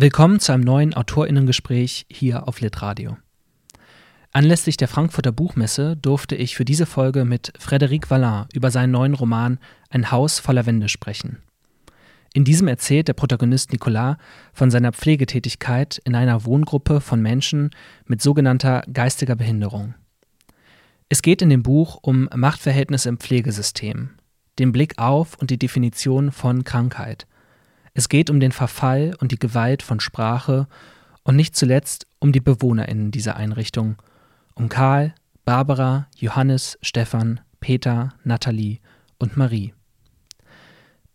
Willkommen zu einem neuen Autorinnengespräch hier auf Litradio. Anlässlich der Frankfurter Buchmesse durfte ich für diese Folge mit Frédéric Vallin über seinen neuen Roman Ein Haus voller Wände sprechen. In diesem erzählt der Protagonist Nicolas von seiner Pflegetätigkeit in einer Wohngruppe von Menschen mit sogenannter geistiger Behinderung. Es geht in dem Buch um Machtverhältnisse im Pflegesystem, den Blick auf und die Definition von Krankheit – es geht um den Verfall und die Gewalt von Sprache und nicht zuletzt um die BewohnerInnen dieser Einrichtung, um Karl, Barbara, Johannes, Stefan, Peter, Nathalie und Marie.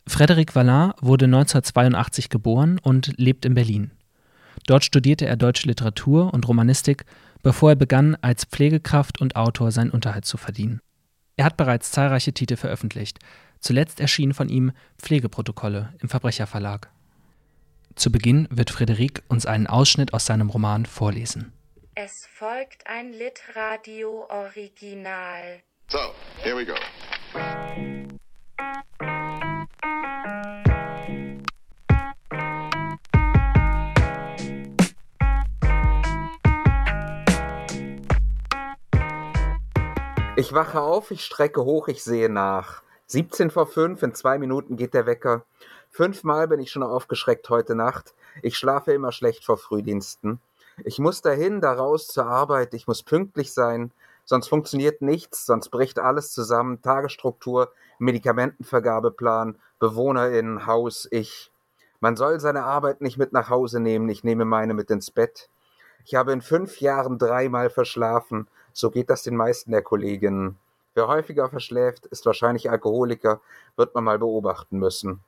Frédéric Vallin wurde 1982 geboren und lebt in Berlin. Dort studierte er deutsche Literatur und Romanistik, bevor er begann, als Pflegekraft und Autor seinen Unterhalt zu verdienen. Er hat bereits zahlreiche Titel veröffentlicht, Zuletzt erschienen von ihm Pflegeprotokolle im Verbrecherverlag. Zu Beginn wird Frederik uns einen Ausschnitt aus seinem Roman vorlesen. Es folgt ein Litradio-Original. So, here we go. Ich wache auf, ich strecke hoch, ich sehe nach. 17 vor 5, in zwei Minuten geht der Wecker. Fünfmal bin ich schon aufgeschreckt heute Nacht. Ich schlafe immer schlecht vor Frühdiensten. Ich muss dahin, da raus zur Arbeit. Ich muss pünktlich sein. Sonst funktioniert nichts, sonst bricht alles zusammen. Tagesstruktur, Medikamentenvergabeplan, BewohnerInnen, Haus, ich. Man soll seine Arbeit nicht mit nach Hause nehmen. Ich nehme meine mit ins Bett. Ich habe in fünf Jahren dreimal verschlafen. So geht das den meisten der Kolleginnen. Wer häufiger verschläft, ist wahrscheinlich Alkoholiker, wird man mal beobachten müssen.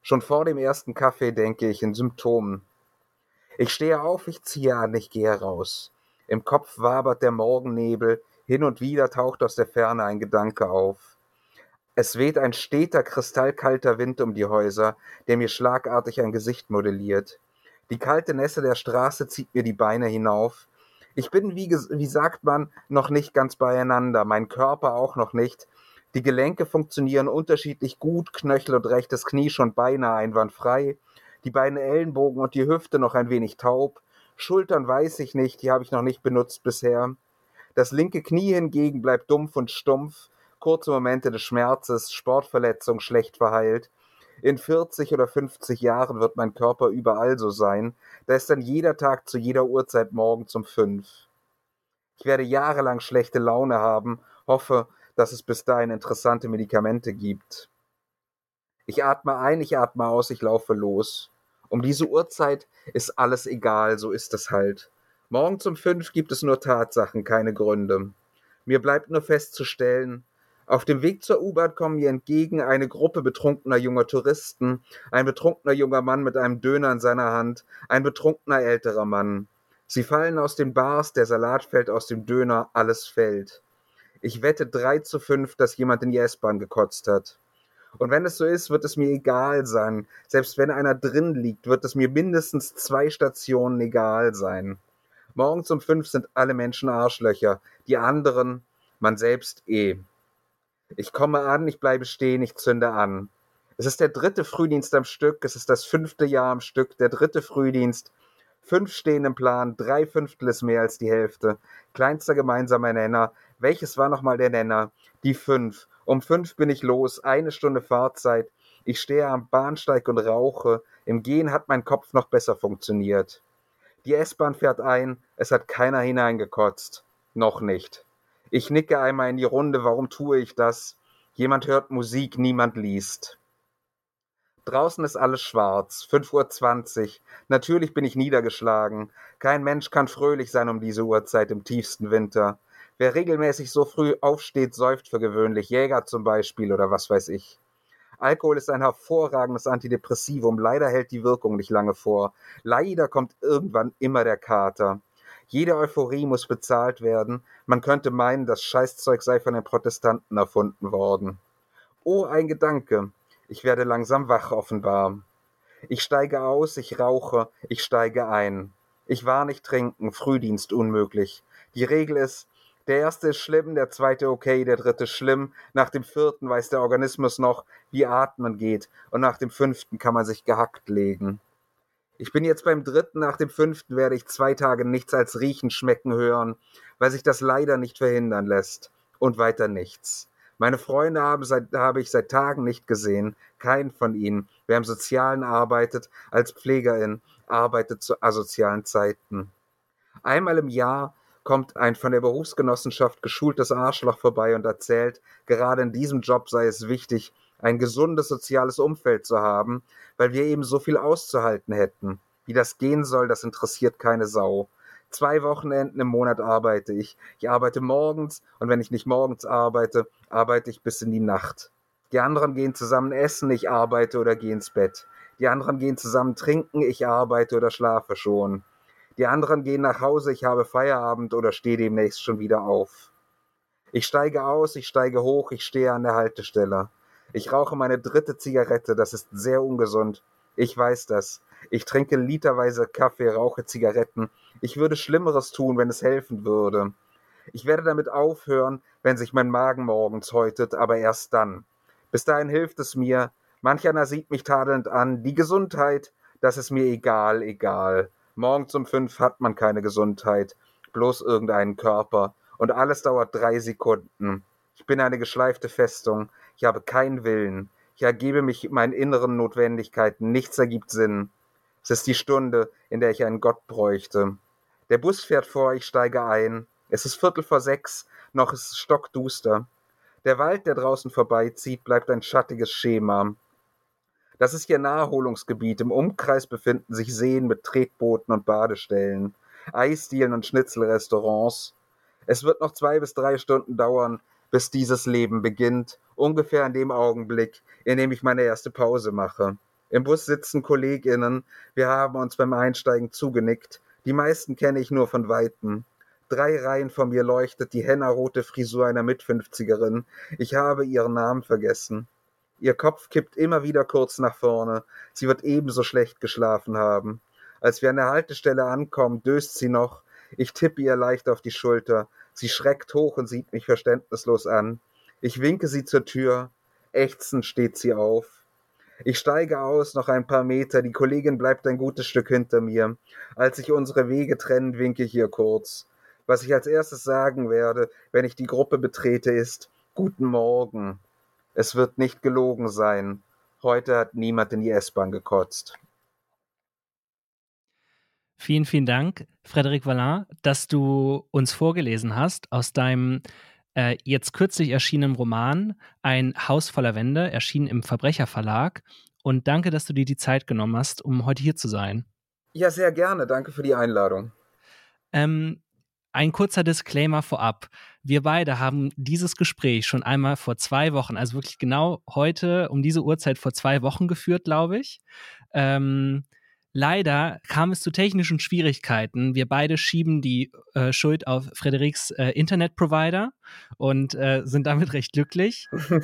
Schon vor dem ersten Kaffee denke ich in Symptomen. Ich stehe auf, ich ziehe an, ich gehe raus. Im Kopf wabert der Morgennebel, hin und wieder taucht aus der Ferne ein Gedanke auf. Es weht ein steter, kristallkalter Wind um die Häuser, der mir schlagartig ein Gesicht modelliert. Die kalte Nässe der Straße zieht mir die Beine hinauf. Ich bin, wie, wie sagt man, noch nicht ganz beieinander, mein Körper auch noch nicht. Die Gelenke funktionieren unterschiedlich gut, Knöchel und rechtes Knie schon beinahe einwandfrei, die beiden Ellenbogen und die Hüfte noch ein wenig taub, Schultern weiß ich nicht, die habe ich noch nicht benutzt bisher. Das linke Knie hingegen bleibt dumpf und stumpf, kurze Momente des Schmerzes, Sportverletzung schlecht verheilt, in 40 oder 50 Jahren wird mein Körper überall so sein. Da ist dann jeder Tag zu jeder Uhrzeit morgen um fünf. Ich werde jahrelang schlechte Laune haben, hoffe, dass es bis dahin interessante Medikamente gibt. Ich atme ein, ich atme aus, ich laufe los. Um diese Uhrzeit ist alles egal, so ist es halt. Morgen um fünf gibt es nur Tatsachen, keine Gründe. Mir bleibt nur festzustellen, auf dem Weg zur U-Bahn kommen mir entgegen eine Gruppe betrunkener junger Touristen, ein betrunkener junger Mann mit einem Döner in seiner Hand, ein betrunkener älterer Mann. Sie fallen aus den Bars, der Salat fällt aus dem Döner, alles fällt. Ich wette drei zu fünf, dass jemand in die S-Bahn gekotzt hat. Und wenn es so ist, wird es mir egal sein. Selbst wenn einer drin liegt, wird es mir mindestens zwei Stationen egal sein. Morgens um fünf sind alle Menschen Arschlöcher, die anderen, man selbst eh. Ich komme an, ich bleibe stehen, ich zünde an. Es ist der dritte Frühdienst am Stück, es ist das fünfte Jahr am Stück, der dritte Frühdienst. Fünf stehen im Plan, drei Fünftel ist mehr als die Hälfte. Kleinster gemeinsamer Nenner. Welches war nochmal der Nenner? Die fünf. Um fünf bin ich los, eine Stunde Fahrzeit. Ich stehe am Bahnsteig und rauche. Im Gehen hat mein Kopf noch besser funktioniert. Die S-Bahn fährt ein, es hat keiner hineingekotzt. Noch nicht. Ich nicke einmal in die Runde, warum tue ich das? Jemand hört Musik, niemand liest. Draußen ist alles schwarz, 5.20 Uhr. Natürlich bin ich niedergeschlagen. Kein Mensch kann fröhlich sein um diese Uhrzeit im tiefsten Winter. Wer regelmäßig so früh aufsteht, säuft für gewöhnlich. Jäger zum Beispiel oder was weiß ich. Alkohol ist ein hervorragendes Antidepressivum. Leider hält die Wirkung nicht lange vor. Leider kommt irgendwann immer der Kater. Jede Euphorie muss bezahlt werden. Man könnte meinen, das Scheißzeug sei von den Protestanten erfunden worden. Oh, ein Gedanke. Ich werde langsam wach offenbar. Ich steige aus, ich rauche, ich steige ein. Ich war nicht trinken, Frühdienst unmöglich. Die Regel ist, der erste ist schlimm, der zweite okay, der dritte schlimm. Nach dem vierten weiß der Organismus noch, wie atmen geht, und nach dem fünften kann man sich gehackt legen. Ich bin jetzt beim dritten, nach dem fünften werde ich zwei Tage nichts als riechen, schmecken, hören, weil sich das leider nicht verhindern lässt. Und weiter nichts. Meine Freunde haben, seit, habe ich seit Tagen nicht gesehen, keinen von ihnen. Wer im Sozialen arbeitet, als Pflegerin, arbeitet zu asozialen Zeiten. Einmal im Jahr kommt ein von der Berufsgenossenschaft geschultes Arschloch vorbei und erzählt, gerade in diesem Job sei es wichtig, ein gesundes soziales Umfeld zu haben, weil wir eben so viel auszuhalten hätten. Wie das gehen soll, das interessiert keine Sau. Zwei Wochenenden im Monat arbeite ich. Ich arbeite morgens und wenn ich nicht morgens arbeite, arbeite ich bis in die Nacht. Die anderen gehen zusammen essen, ich arbeite oder gehe ins Bett. Die anderen gehen zusammen trinken, ich arbeite oder schlafe schon. Die anderen gehen nach Hause, ich habe Feierabend oder stehe demnächst schon wieder auf. Ich steige aus, ich steige hoch, ich stehe an der Haltestelle. Ich rauche meine dritte Zigarette, das ist sehr ungesund. Ich weiß das. Ich trinke literweise Kaffee, rauche Zigaretten. Ich würde Schlimmeres tun, wenn es helfen würde. Ich werde damit aufhören, wenn sich mein Magen morgens häutet, aber erst dann. Bis dahin hilft es mir. Manch einer sieht mich tadelnd an. Die Gesundheit, das ist mir egal, egal. Morgens um fünf hat man keine Gesundheit, bloß irgendeinen Körper. Und alles dauert drei Sekunden. Ich bin eine geschleifte Festung. Ich habe keinen Willen. Ich ergebe mich meinen inneren Notwendigkeiten. Nichts ergibt Sinn. Es ist die Stunde, in der ich einen Gott bräuchte. Der Bus fährt vor, ich steige ein. Es ist Viertel vor sechs, noch ist es stockduster. Der Wald, der draußen vorbeizieht, bleibt ein schattiges Schema. Das ist hier Naherholungsgebiet. Im Umkreis befinden sich Seen mit Tretbooten und Badestellen, Eisdielen und Schnitzelrestaurants. Es wird noch zwei bis drei Stunden dauern, bis dieses Leben beginnt, ungefähr in dem Augenblick, in dem ich meine erste Pause mache. Im Bus sitzen KollegInnen, wir haben uns beim Einsteigen zugenickt. Die meisten kenne ich nur von Weitem. Drei Reihen von mir leuchtet die hennarote Frisur einer Mitfünfzigerin. Ich habe ihren Namen vergessen. Ihr Kopf kippt immer wieder kurz nach vorne. Sie wird ebenso schlecht geschlafen haben. Als wir an der Haltestelle ankommen, döst sie noch. Ich tippe ihr leicht auf die Schulter. Sie schreckt hoch und sieht mich verständnislos an. Ich winke sie zur Tür. Ächzend steht sie auf. Ich steige aus, noch ein paar Meter. Die Kollegin bleibt ein gutes Stück hinter mir. Als sich unsere Wege trennen, winke ich ihr kurz. Was ich als erstes sagen werde, wenn ich die Gruppe betrete, ist Guten Morgen. Es wird nicht gelogen sein. Heute hat niemand in die S-Bahn gekotzt. Vielen, vielen Dank, Frederic Vallin, dass du uns vorgelesen hast aus deinem äh, jetzt kürzlich erschienenen Roman Ein Haus voller Wände, erschienen im Verbrecherverlag. Und danke, dass du dir die Zeit genommen hast, um heute hier zu sein. Ja, sehr gerne. Danke für die Einladung. Ähm, ein kurzer Disclaimer vorab. Wir beide haben dieses Gespräch schon einmal vor zwei Wochen, also wirklich genau heute um diese Uhrzeit vor zwei Wochen geführt, glaube ich. Ähm, leider kam es zu technischen Schwierigkeiten. Wir beide schieben die äh, Schuld auf Frederiks äh, Internetprovider und äh, sind damit recht glücklich. ja.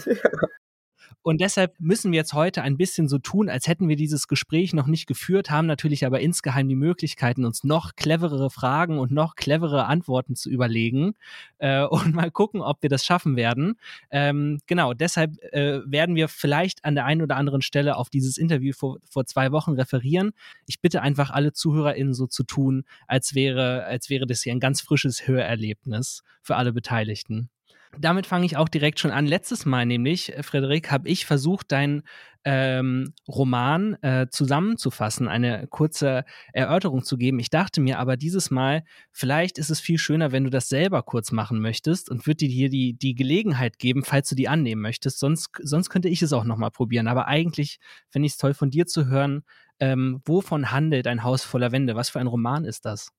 Und deshalb müssen wir jetzt heute ein bisschen so tun, als hätten wir dieses Gespräch noch nicht geführt, haben natürlich aber insgeheim die Möglichkeiten, uns noch cleverere Fragen und noch cleverere Antworten zu überlegen äh, und mal gucken, ob wir das schaffen werden. Ähm, genau, deshalb äh, werden wir vielleicht an der einen oder anderen Stelle auf dieses Interview vor, vor zwei Wochen referieren. Ich bitte einfach alle ZuhörerInnen so zu tun, als wäre, als wäre das hier ein ganz frisches Hörerlebnis für alle Beteiligten. Damit fange ich auch direkt schon an. Letztes Mal nämlich, äh, Frederik, habe ich versucht, deinen ähm, Roman äh, zusammenzufassen, eine kurze Erörterung zu geben. Ich dachte mir aber dieses Mal, vielleicht ist es viel schöner, wenn du das selber kurz machen möchtest und würde dir hier die, die Gelegenheit geben, falls du die annehmen möchtest. Sonst, sonst könnte ich es auch nochmal probieren. Aber eigentlich finde ich es toll von dir zu hören, ähm, wovon handelt ein Haus voller Wände? Was für ein Roman ist das?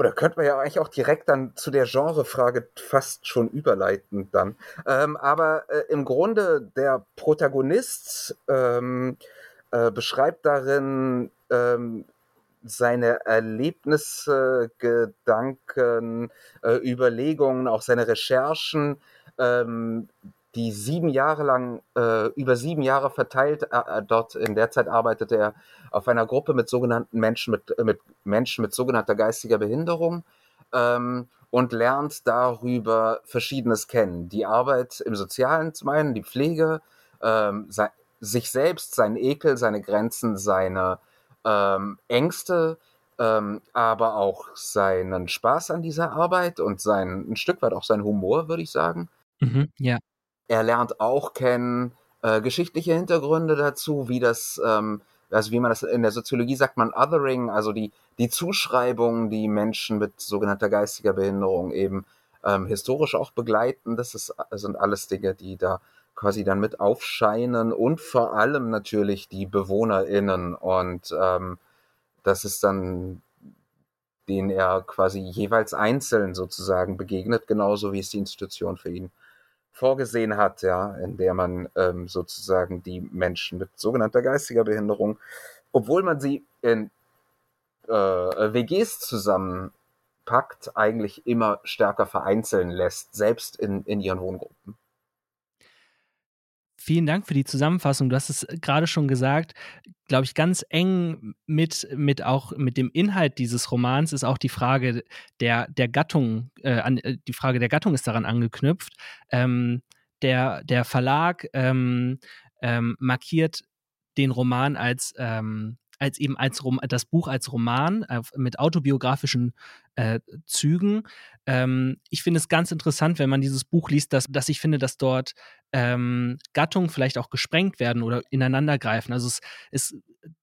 Oder könnte man ja eigentlich auch direkt dann zu der Genrefrage fast schon überleiten dann. Ähm, aber äh, im Grunde der Protagonist ähm, äh, beschreibt darin ähm, seine Erlebnisse, Gedanken, äh, Überlegungen, auch seine Recherchen, ähm, die sieben Jahre lang, äh, über sieben Jahre verteilt, äh, äh, dort in der Zeit arbeitete er auf einer Gruppe mit sogenannten Menschen mit, äh, mit Menschen mit sogenannter geistiger Behinderung ähm, und lernt darüber Verschiedenes kennen. Die Arbeit im Sozialen zum einen, die Pflege, ähm, sich selbst, seinen Ekel, seine Grenzen, seine ähm, Ängste, ähm, aber auch seinen Spaß an dieser Arbeit und sein, ein Stück weit auch sein Humor, würde ich sagen. Mhm, ja. Er lernt auch kennen äh, geschichtliche Hintergründe dazu, wie das, ähm, also wie man das in der Soziologie sagt, man Othering, also die, die Zuschreibungen, die Menschen mit sogenannter geistiger Behinderung eben ähm, historisch auch begleiten. Das ist, sind alles Dinge, die da quasi dann mit aufscheinen und vor allem natürlich die BewohnerInnen und ähm, das ist dann denen er quasi jeweils einzeln sozusagen begegnet, genauso wie es die Institution für ihn vorgesehen hat, ja, in der man ähm, sozusagen die Menschen mit sogenannter geistiger Behinderung, obwohl man sie in äh, WGs zusammenpackt, eigentlich immer stärker vereinzeln lässt, selbst in, in ihren Wohngruppen. Vielen Dank für die Zusammenfassung. Du hast es gerade schon gesagt, glaube ich, ganz eng mit, mit auch mit dem Inhalt dieses Romans ist auch die Frage der, der Gattung, äh, an, äh, die Frage der Gattung ist daran angeknüpft. Ähm, der, der Verlag ähm, ähm, markiert den Roman als ähm, als eben als Rom das Buch als Roman äh, mit autobiografischen äh, Zügen. Ähm, ich finde es ganz interessant, wenn man dieses Buch liest, dass, dass ich finde, dass dort ähm, Gattungen vielleicht auch gesprengt werden oder ineinandergreifen. Also es ist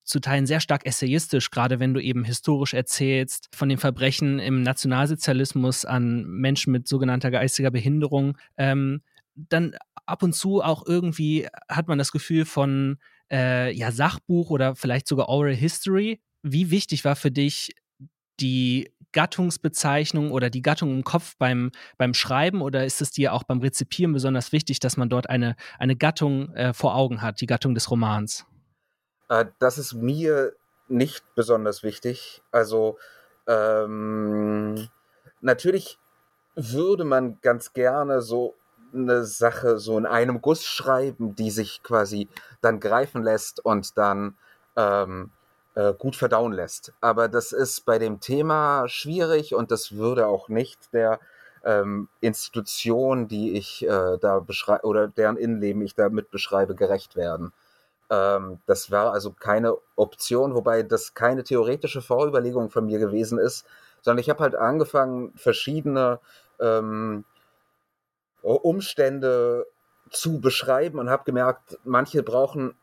zu Teilen sehr stark essayistisch, gerade wenn du eben historisch erzählst von den Verbrechen im Nationalsozialismus an Menschen mit sogenannter geistiger Behinderung. Ähm, dann ab und zu auch irgendwie hat man das Gefühl von äh, ja, Sachbuch oder vielleicht sogar Oral History. Wie wichtig war für dich die Gattungsbezeichnung oder die Gattung im Kopf beim, beim Schreiben oder ist es dir auch beim Rezipieren besonders wichtig, dass man dort eine, eine Gattung äh, vor Augen hat, die Gattung des Romans? Äh, das ist mir nicht besonders wichtig. Also ähm, natürlich würde man ganz gerne so eine Sache so in einem Guss schreiben, die sich quasi dann greifen lässt und dann ähm, äh, gut verdauen lässt. Aber das ist bei dem Thema schwierig und das würde auch nicht der ähm, Institution, die ich äh, da beschreibe oder deren Innenleben ich damit beschreibe, gerecht werden. Ähm, das war also keine Option, wobei das keine theoretische Vorüberlegung von mir gewesen ist, sondern ich habe halt angefangen, verschiedene ähm, Umstände zu beschreiben und habe gemerkt, manche brauchen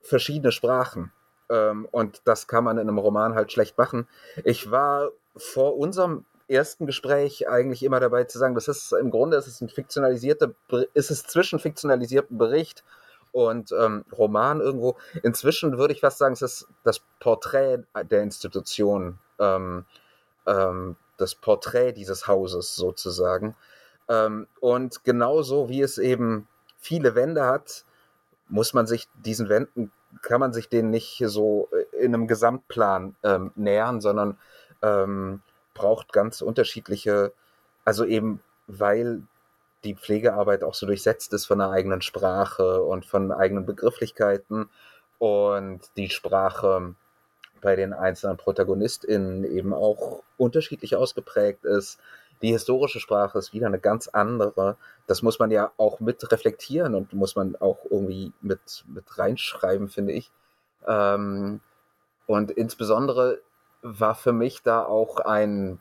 verschiedene Sprachen. Ähm, und das kann man in einem Roman halt schlecht machen. Ich war vor unserem ersten Gespräch eigentlich immer dabei zu sagen, das ist im Grunde ist es ein fiktionalisierter, ist es zwischen fiktionalisiertem Bericht und ähm, Roman irgendwo. Inzwischen würde ich fast sagen, es ist das Porträt der Institution, ähm, ähm, das Porträt dieses Hauses sozusagen. Ähm, und genauso wie es eben viele Wände hat, muss man sich diesen Wänden, kann man sich denen nicht so äh, in einem Gesamtplan ähm, nähern, sondern ähm, braucht ganz unterschiedliche, also eben weil die Pflegearbeit auch so durchsetzt ist von einer eigenen Sprache und von eigenen Begrifflichkeiten und die Sprache bei den einzelnen ProtagonistInnen eben auch unterschiedlich ausgeprägt ist die historische Sprache ist wieder eine ganz andere. Das muss man ja auch mit reflektieren und muss man auch irgendwie mit, mit reinschreiben, finde ich. Ähm, und insbesondere war für mich da auch ein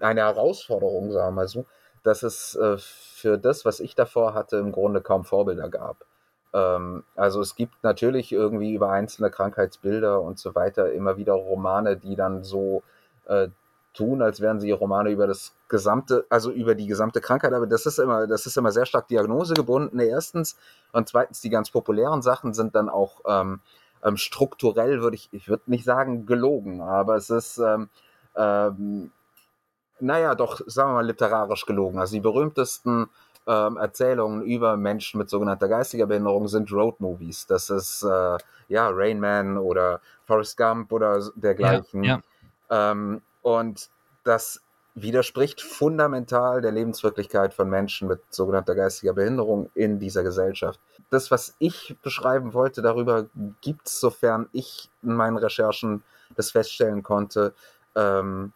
eine Herausforderung, sagen wir mal so, dass es äh, für das, was ich davor hatte, im Grunde kaum Vorbilder gab. Ähm, also es gibt natürlich irgendwie über einzelne Krankheitsbilder und so weiter immer wieder Romane, die dann so äh, tun, als wären sie Romane über das gesamte, also über die gesamte Krankheit, aber das ist immer, das ist immer sehr stark diagnosegebunden, erstens. Und zweitens, die ganz populären Sachen sind dann auch ähm, ähm, strukturell, würde ich, ich würde nicht sagen gelogen, aber es ist, ähm, ähm, naja, doch, sagen wir mal, literarisch gelogen. Also die berühmtesten ähm, Erzählungen über Menschen mit sogenannter geistiger Behinderung sind Roadmovies. Das ist, äh, ja, Rain Man oder Forrest Gump oder dergleichen. Ja, ja. Ähm, und das widerspricht fundamental der Lebenswirklichkeit von Menschen mit sogenannter geistiger Behinderung in dieser Gesellschaft. Das, was ich beschreiben wollte, darüber gibt es, sofern ich in meinen Recherchen das feststellen konnte, ähm,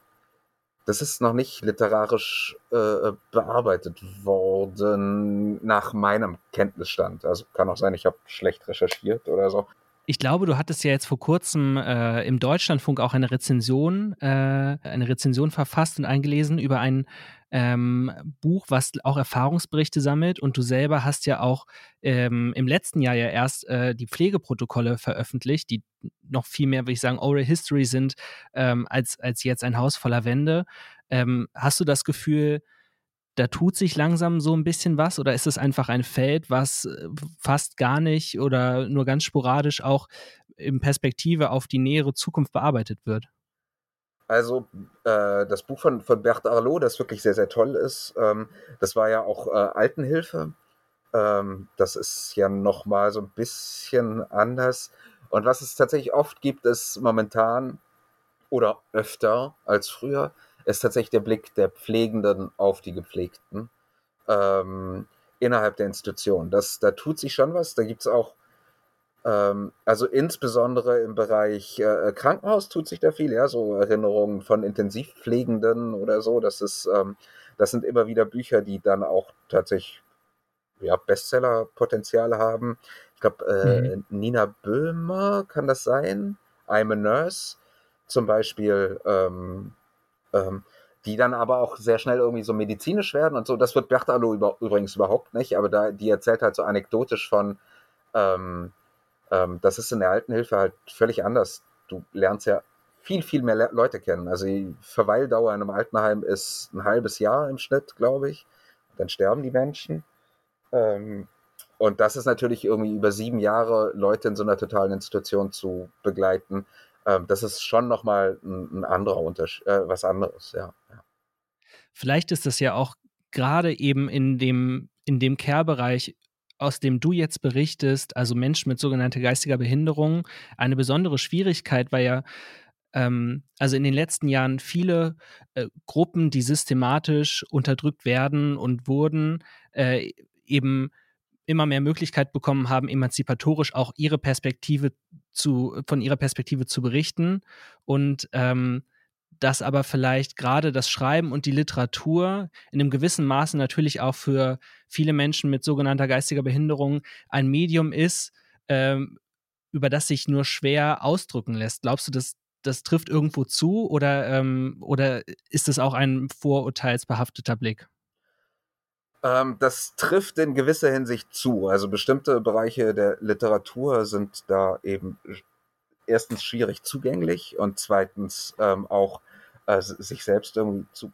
das ist noch nicht literarisch äh, bearbeitet worden nach meinem Kenntnisstand. Also kann auch sein, ich habe schlecht recherchiert oder so. Ich glaube, du hattest ja jetzt vor kurzem äh, im Deutschlandfunk auch eine Rezension, äh, eine Rezension verfasst und eingelesen über ein ähm, Buch, was auch Erfahrungsberichte sammelt. Und du selber hast ja auch ähm, im letzten Jahr ja erst äh, die Pflegeprotokolle veröffentlicht, die noch viel mehr, würde ich sagen, Oral History sind, ähm, als, als jetzt ein Haus voller Wände. Ähm, hast du das Gefühl, da tut sich langsam so ein bisschen was oder ist es einfach ein Feld, was äh, fast gar nicht oder nur ganz sporadisch auch in Perspektive auf die nähere Zukunft bearbeitet wird? Also äh, das Buch von, von Bert Arlot, das wirklich sehr, sehr toll ist, ähm, das war ja auch äh, Altenhilfe. Ähm, das ist ja nochmal so ein bisschen anders. Und was es tatsächlich oft gibt, ist momentan oder öfter als früher, ist tatsächlich der Blick der Pflegenden auf die Gepflegten ähm, innerhalb der Institution. Das, da tut sich schon was. Da gibt es auch, ähm, also insbesondere im Bereich äh, Krankenhaus tut sich da viel, ja, so Erinnerungen von Intensivpflegenden oder so. Das ist, ähm, das sind immer wieder Bücher, die dann auch tatsächlich ja, Bestseller-Potenzial haben. Ich glaube, äh, mhm. Nina Böhmer kann das sein. I'm a Nurse zum Beispiel. Ähm, ähm, die dann aber auch sehr schnell irgendwie so medizinisch werden und so. Das wird Bertalo über, übrigens überhaupt nicht, aber da, die erzählt halt so anekdotisch von, ähm, ähm, das ist in der Altenhilfe halt völlig anders. Du lernst ja viel, viel mehr Le Leute kennen. Also die Verweildauer in einem Altenheim ist ein halbes Jahr im Schnitt, glaube ich. Dann sterben die Menschen. Ähm, und das ist natürlich irgendwie über sieben Jahre Leute in so einer totalen Institution zu begleiten ähm, das ist schon nochmal ein, ein anderer Unterschied, äh, was anderes, ja. Vielleicht ist das ja auch gerade eben in dem, in dem Care-Bereich, aus dem du jetzt berichtest, also Menschen mit sogenannter geistiger Behinderung, eine besondere Schwierigkeit, weil ja ähm, also in den letzten Jahren viele äh, Gruppen, die systematisch unterdrückt werden und wurden, äh, eben immer mehr Möglichkeit bekommen haben, emanzipatorisch auch ihre Perspektive zu, von ihrer Perspektive zu berichten und ähm, dass aber vielleicht gerade das Schreiben und die Literatur in einem gewissen Maße natürlich auch für viele Menschen mit sogenannter geistiger Behinderung ein Medium ist, ähm, über das sich nur schwer ausdrücken lässt. Glaubst du, dass das trifft irgendwo zu oder, ähm, oder ist es auch ein vorurteilsbehafteter Blick? Ähm, das trifft in gewisser Hinsicht zu. Also bestimmte Bereiche der Literatur sind da eben erstens schwierig zugänglich und zweitens ähm, auch äh, sich selbst irgendwie zu,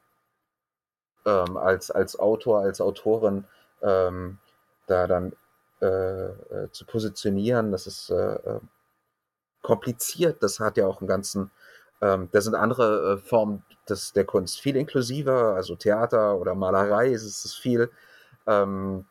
ähm, als, als Autor, als Autorin ähm, da dann äh, äh, zu positionieren. Das ist äh, äh, kompliziert. Das hat ja auch einen ganzen, ähm, da sind andere äh, Formen des, der Kunst viel inklusiver, also Theater oder Malerei ist es viel, ähm,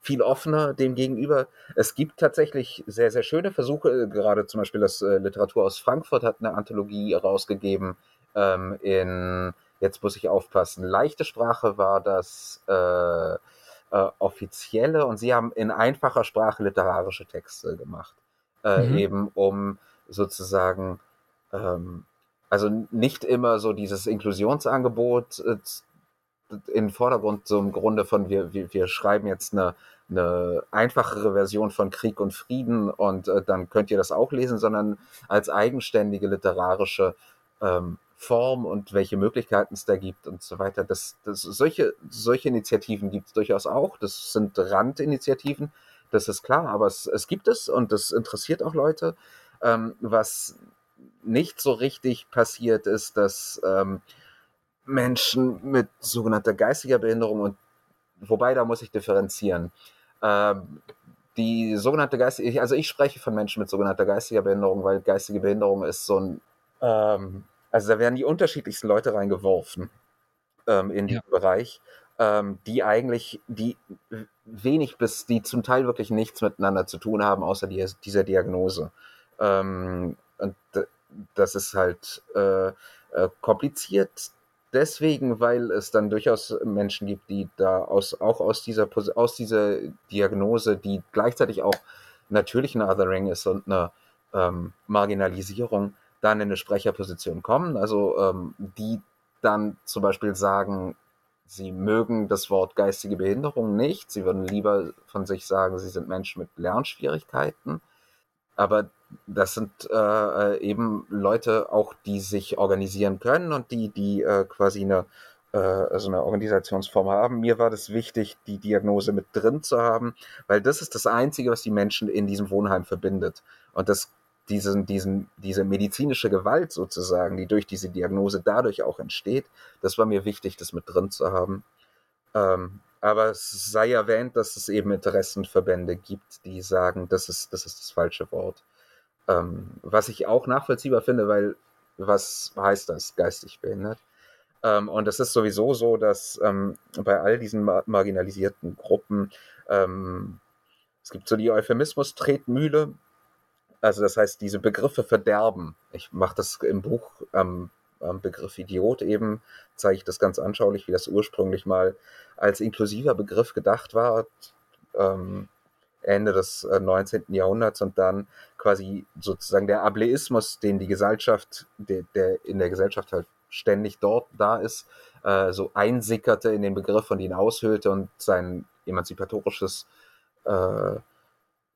viel offener dem gegenüber. Es gibt tatsächlich sehr, sehr schöne Versuche, äh, gerade zum Beispiel das äh, Literatur aus Frankfurt hat eine Anthologie rausgegeben ähm, in, jetzt muss ich aufpassen, leichte Sprache war das äh, äh, offizielle und sie haben in einfacher Sprache literarische Texte gemacht, äh, mhm. eben um sozusagen ähm, also nicht immer so dieses Inklusionsangebot äh, in Vordergrund im Grunde von wir, wir, wir schreiben jetzt eine, eine einfachere Version von Krieg und Frieden und äh, dann könnt ihr das auch lesen, sondern als eigenständige literarische ähm, Form und welche Möglichkeiten es da gibt und so weiter. Das, das, solche, solche Initiativen gibt es durchaus auch. Das sind Randinitiativen, das ist klar, aber es, es gibt es und das interessiert auch Leute. Ähm, was nicht so richtig passiert, ist, dass ähm, Menschen mit sogenannter geistiger Behinderung und wobei da muss ich differenzieren. Ähm, die sogenannte geistige, also ich spreche von Menschen mit sogenannter geistiger Behinderung, weil geistige Behinderung ist so ein, ähm, also da werden die unterschiedlichsten Leute reingeworfen ähm, in ja. diesen Bereich, ähm, die eigentlich, die wenig bis, die zum Teil wirklich nichts miteinander zu tun haben, außer die, dieser Diagnose. Ähm, und das ist halt äh, äh, kompliziert deswegen, weil es dann durchaus Menschen gibt, die da aus, auch aus dieser, aus dieser Diagnose, die gleichzeitig auch natürlich ein Othering ist und eine ähm, Marginalisierung, dann in eine Sprecherposition kommen. Also ähm, die dann zum Beispiel sagen, sie mögen das Wort geistige Behinderung nicht, sie würden lieber von sich sagen, sie sind Menschen mit Lernschwierigkeiten aber das sind äh, eben Leute auch, die sich organisieren können und die, die äh, quasi eine, äh, so eine Organisationsform haben. Mir war das wichtig, die Diagnose mit drin zu haben, weil das ist das Einzige, was die Menschen in diesem Wohnheim verbindet. Und das diesen, diesen, diese medizinische Gewalt sozusagen, die durch diese Diagnose dadurch auch entsteht, das war mir wichtig, das mit drin zu haben. Ähm, aber es sei erwähnt, dass es eben Interessenverbände gibt, die sagen, das ist das, ist das falsche Wort. Ähm, was ich auch nachvollziehbar finde, weil was heißt das, geistig behindert? Ähm, und es ist sowieso so, dass ähm, bei all diesen mar marginalisierten Gruppen ähm, es gibt so die Euphemismus-Tretmühle, also das heißt, diese Begriffe verderben. Ich mache das im Buch am, am Begriff Idiot eben, zeige ich das ganz anschaulich, wie das ursprünglich mal als inklusiver Begriff gedacht war, ähm, Ende des äh, 19. Jahrhunderts und dann quasi sozusagen der Ableismus, den die Gesellschaft, der, der in der Gesellschaft halt ständig dort da ist, äh, so einsickerte in den Begriff und ihn aushöhlte und sein emanzipatorisches äh,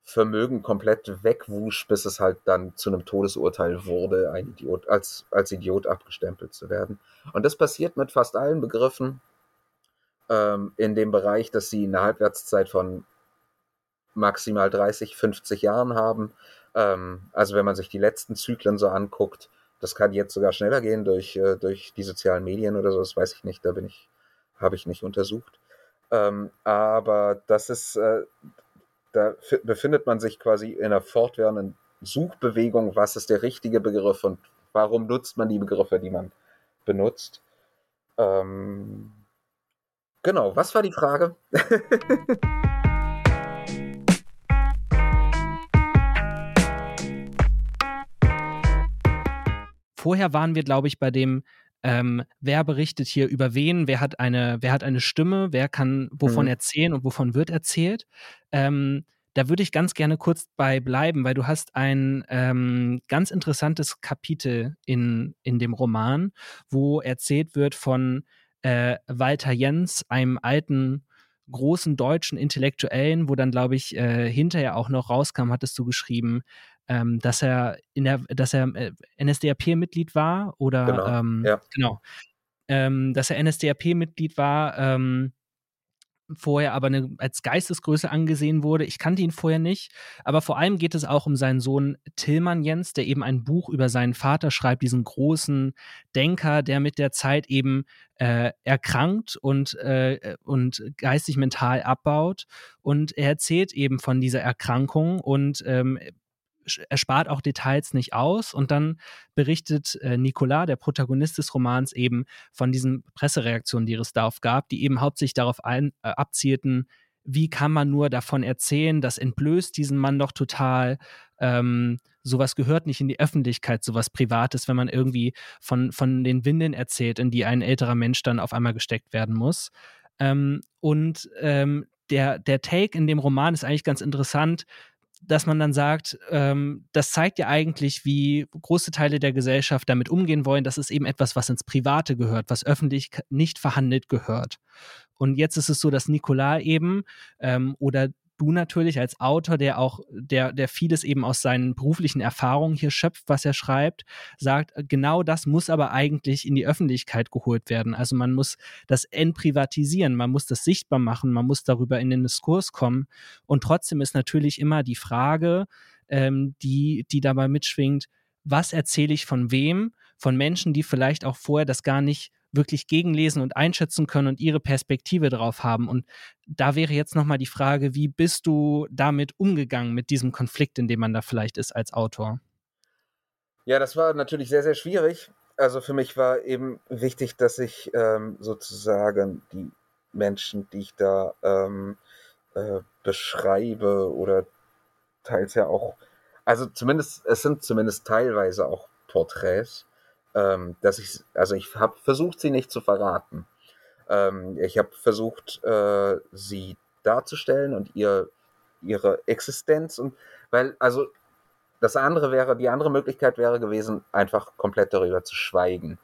Vermögen komplett wegwusch, bis es halt dann zu einem Todesurteil wurde, ein Idiot, als, als Idiot abgestempelt zu werden. Und das passiert mit fast allen Begriffen ähm, in dem Bereich, dass sie eine Halbwertszeit von maximal 30, 50 Jahren haben. Ähm, also wenn man sich die letzten Zyklen so anguckt, das kann jetzt sogar schneller gehen durch, äh, durch die sozialen Medien oder so, das weiß ich nicht, da bin ich, habe ich nicht untersucht. Ähm, aber das ist, äh, da befindet man sich quasi in einer fortwährenden Suchbewegung, was ist der richtige Begriff und warum nutzt man die Begriffe, die man benutzt. Ähm, genau, was war die Frage? Vorher waren wir, glaube ich, bei dem, ähm, wer berichtet hier über wen, wer hat eine, wer hat eine Stimme, wer kann wovon mhm. erzählen und wovon wird erzählt. Ähm, da würde ich ganz gerne kurz bei bleiben, weil du hast ein ähm, ganz interessantes Kapitel in, in dem Roman, wo erzählt wird von äh, Walter Jens, einem alten großen deutschen Intellektuellen, wo dann, glaube ich, äh, hinterher auch noch rauskam, hattest du geschrieben, ähm, dass er in der, dass er äh, NSDAP-Mitglied war oder genau, ähm, ja. genau ähm, dass er NSDAP-Mitglied war, ähm, vorher aber eine, als Geistesgröße angesehen wurde. Ich kannte ihn vorher nicht, aber vor allem geht es auch um seinen Sohn Tillmann Jens, der eben ein Buch über seinen Vater schreibt, diesen großen Denker, der mit der Zeit eben äh, erkrankt und, äh, und geistig mental abbaut. Und er erzählt eben von dieser Erkrankung und ähm, er spart auch Details nicht aus und dann berichtet äh, Nicolas, der Protagonist des Romans, eben von diesen Pressereaktionen, die es darauf gab, die eben hauptsächlich darauf ein, äh, abzielten, wie kann man nur davon erzählen, das entblößt diesen Mann doch total. Ähm, sowas gehört nicht in die Öffentlichkeit, sowas Privates, wenn man irgendwie von, von den Windeln erzählt, in die ein älterer Mensch dann auf einmal gesteckt werden muss. Ähm, und ähm, der, der Take in dem Roman ist eigentlich ganz interessant, dass man dann sagt, ähm, das zeigt ja eigentlich, wie große Teile der Gesellschaft damit umgehen wollen. Das ist eben etwas, was ins Private gehört, was öffentlich nicht verhandelt gehört. Und jetzt ist es so, dass Nicolas eben ähm, oder du natürlich als Autor, der auch, der, der vieles eben aus seinen beruflichen Erfahrungen hier schöpft, was er schreibt, sagt, genau das muss aber eigentlich in die Öffentlichkeit geholt werden. Also man muss das entprivatisieren, man muss das sichtbar machen, man muss darüber in den Diskurs kommen. Und trotzdem ist natürlich immer die Frage, ähm, die, die dabei mitschwingt, was erzähle ich von wem? Von Menschen, die vielleicht auch vorher das gar nicht wirklich gegenlesen und einschätzen können und ihre Perspektive drauf haben. Und da wäre jetzt nochmal die Frage, wie bist du damit umgegangen, mit diesem Konflikt, in dem man da vielleicht ist als Autor? Ja, das war natürlich sehr, sehr schwierig. Also für mich war eben wichtig, dass ich ähm, sozusagen die Menschen, die ich da ähm, äh, beschreibe oder teils ja auch, also zumindest, es sind zumindest teilweise auch Porträts, ähm, dass ich, also ich habe versucht, sie nicht zu verraten. Ähm, ich habe versucht, äh, sie darzustellen und ihr, ihre Existenz und weil, also das andere wäre, die andere Möglichkeit wäre gewesen, einfach komplett darüber zu schweigen.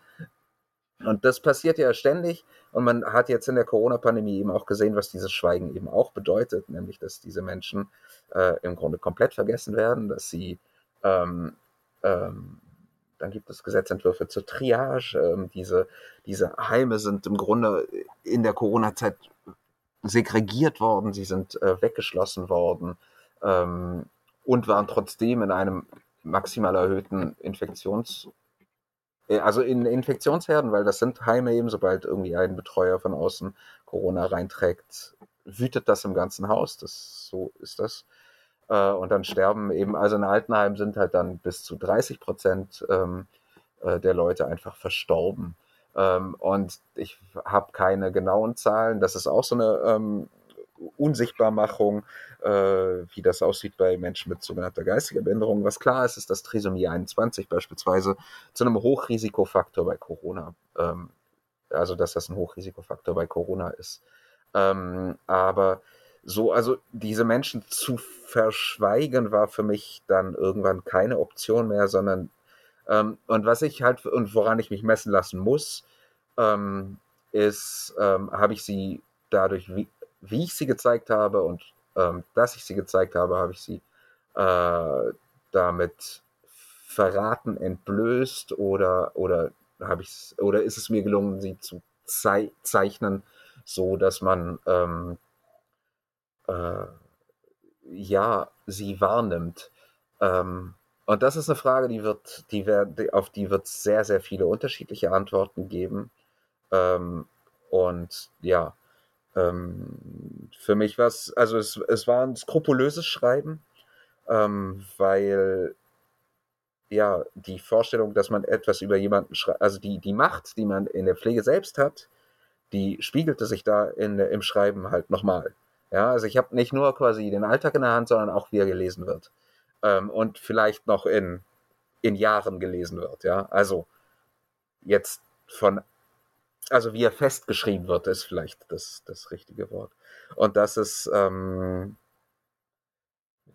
Und das passiert ja ständig. Und man hat jetzt in der Corona-Pandemie eben auch gesehen, was dieses Schweigen eben auch bedeutet, nämlich dass diese Menschen äh, im Grunde komplett vergessen werden, dass sie, ähm, ähm, dann gibt es Gesetzentwürfe zur Triage. Ähm, diese, diese Heime sind im Grunde in der Corona-Zeit segregiert worden, sie sind äh, weggeschlossen worden ähm, und waren trotzdem in einem maximal erhöhten Infektions- äh, also in Infektionsherden, weil das sind Heime eben, sobald irgendwie ein Betreuer von außen Corona reinträgt, wütet das im ganzen Haus. Das, so ist das. Äh, und dann sterben eben, also in Altenheim sind halt dann bis zu 30 Prozent ähm, äh, der Leute einfach verstorben. Ähm, und ich habe keine genauen Zahlen. Das ist auch so eine ähm, Unsichtbarmachung, äh, wie das aussieht bei Menschen mit sogenannter geistiger Behinderung. Was klar ist, ist, dass Trisomie 21 beispielsweise zu einem Hochrisikofaktor bei Corona, ähm, also dass das ein Hochrisikofaktor bei Corona ist. Ähm, aber so, also diese Menschen zu verschweigen, war für mich dann irgendwann keine Option mehr, sondern ähm, und was ich halt und woran ich mich messen lassen muss, ähm, ist, ähm, habe ich sie dadurch, wie, wie ich sie gezeigt habe und ähm, dass ich sie gezeigt habe, habe ich sie äh, damit verraten, entblößt oder oder habe ich oder ist es mir gelungen, sie zu zei zeichnen, so dass man ähm, äh, ja sie wahrnimmt. Ähm, und das ist eine Frage, die wird, die wird, auf die wird es sehr, sehr viele unterschiedliche Antworten geben. Ähm, und ja, ähm, für mich war es, also es, es war ein skrupulöses Schreiben, ähm, weil ja die Vorstellung, dass man etwas über jemanden schreibt, also die, die Macht, die man in der Pflege selbst hat, die spiegelte sich da in, im Schreiben halt nochmal. Ja, also ich habe nicht nur quasi den Alltag in der Hand, sondern auch wie er gelesen wird. Ähm, und vielleicht noch in, in Jahren gelesen wird. Ja, also jetzt von also wie er festgeschrieben wird, ist vielleicht das, das richtige Wort. Und das ist ähm,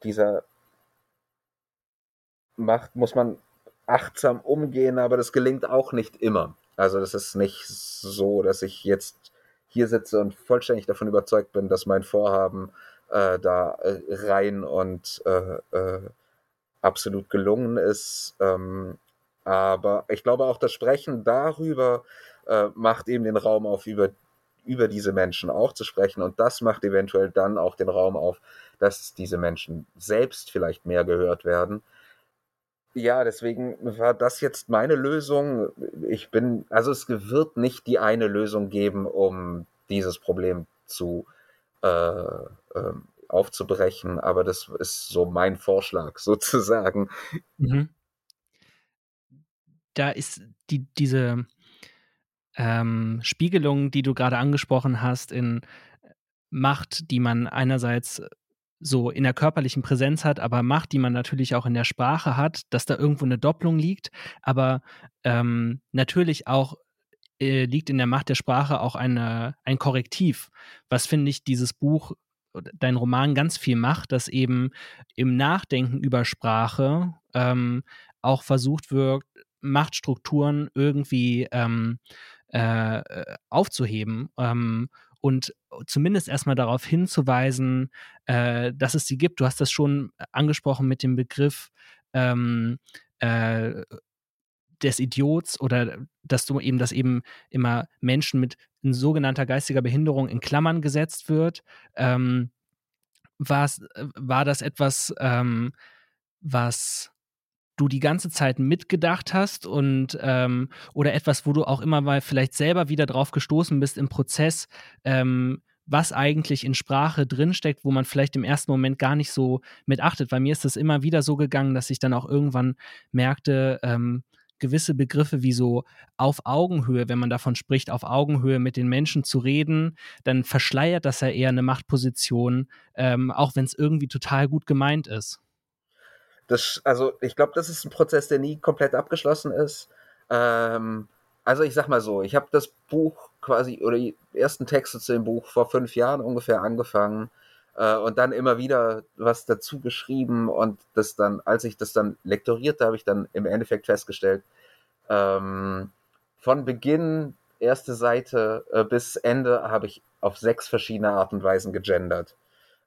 dieser Macht, muss man achtsam umgehen, aber das gelingt auch nicht immer. Also das ist nicht so, dass ich jetzt hier sitze und vollständig davon überzeugt bin, dass mein Vorhaben äh, da äh, rein und äh, äh absolut gelungen ist. Ähm, aber ich glaube auch das Sprechen darüber, macht eben den Raum auf, über, über diese Menschen auch zu sprechen. Und das macht eventuell dann auch den Raum auf, dass diese Menschen selbst vielleicht mehr gehört werden. Ja, deswegen war das jetzt meine Lösung. Ich bin, also es wird nicht die eine Lösung geben, um dieses Problem zu äh, äh, aufzubrechen, aber das ist so mein Vorschlag sozusagen. Mhm. Da ist die, diese, ähm, Spiegelung, die du gerade angesprochen hast, in Macht, die man einerseits so in der körperlichen Präsenz hat, aber Macht, die man natürlich auch in der Sprache hat, dass da irgendwo eine Doppelung liegt, aber ähm, natürlich auch äh, liegt in der Macht der Sprache auch eine, ein Korrektiv, was finde ich dieses Buch, dein Roman ganz viel macht, dass eben im Nachdenken über Sprache ähm, auch versucht wird, Machtstrukturen irgendwie ähm, äh, aufzuheben. Ähm, und zumindest erstmal darauf hinzuweisen, äh, dass es sie gibt. Du hast das schon angesprochen mit dem Begriff ähm, äh, des Idiots oder dass du eben, dass eben immer Menschen mit sogenannter geistiger Behinderung in Klammern gesetzt wird. Ähm, war das etwas, ähm, was du die ganze Zeit mitgedacht hast und ähm, oder etwas, wo du auch immer mal vielleicht selber wieder drauf gestoßen bist im Prozess, ähm, was eigentlich in Sprache drinsteckt, wo man vielleicht im ersten Moment gar nicht so mit achtet. Weil mir ist das immer wieder so gegangen, dass ich dann auch irgendwann merkte, ähm, gewisse Begriffe wie so auf Augenhöhe, wenn man davon spricht, auf Augenhöhe mit den Menschen zu reden, dann verschleiert das ja eher eine Machtposition, ähm, auch wenn es irgendwie total gut gemeint ist. Das, also ich glaube, das ist ein Prozess, der nie komplett abgeschlossen ist. Ähm, also ich sag mal so, ich habe das Buch quasi oder die ersten Texte zu dem Buch vor fünf Jahren ungefähr angefangen äh, und dann immer wieder was dazu geschrieben und das dann, als ich das dann lektorierte, habe ich dann im Endeffekt festgestellt, ähm, von Beginn erste Seite äh, bis Ende habe ich auf sechs verschiedene Art und Weisen gegendert.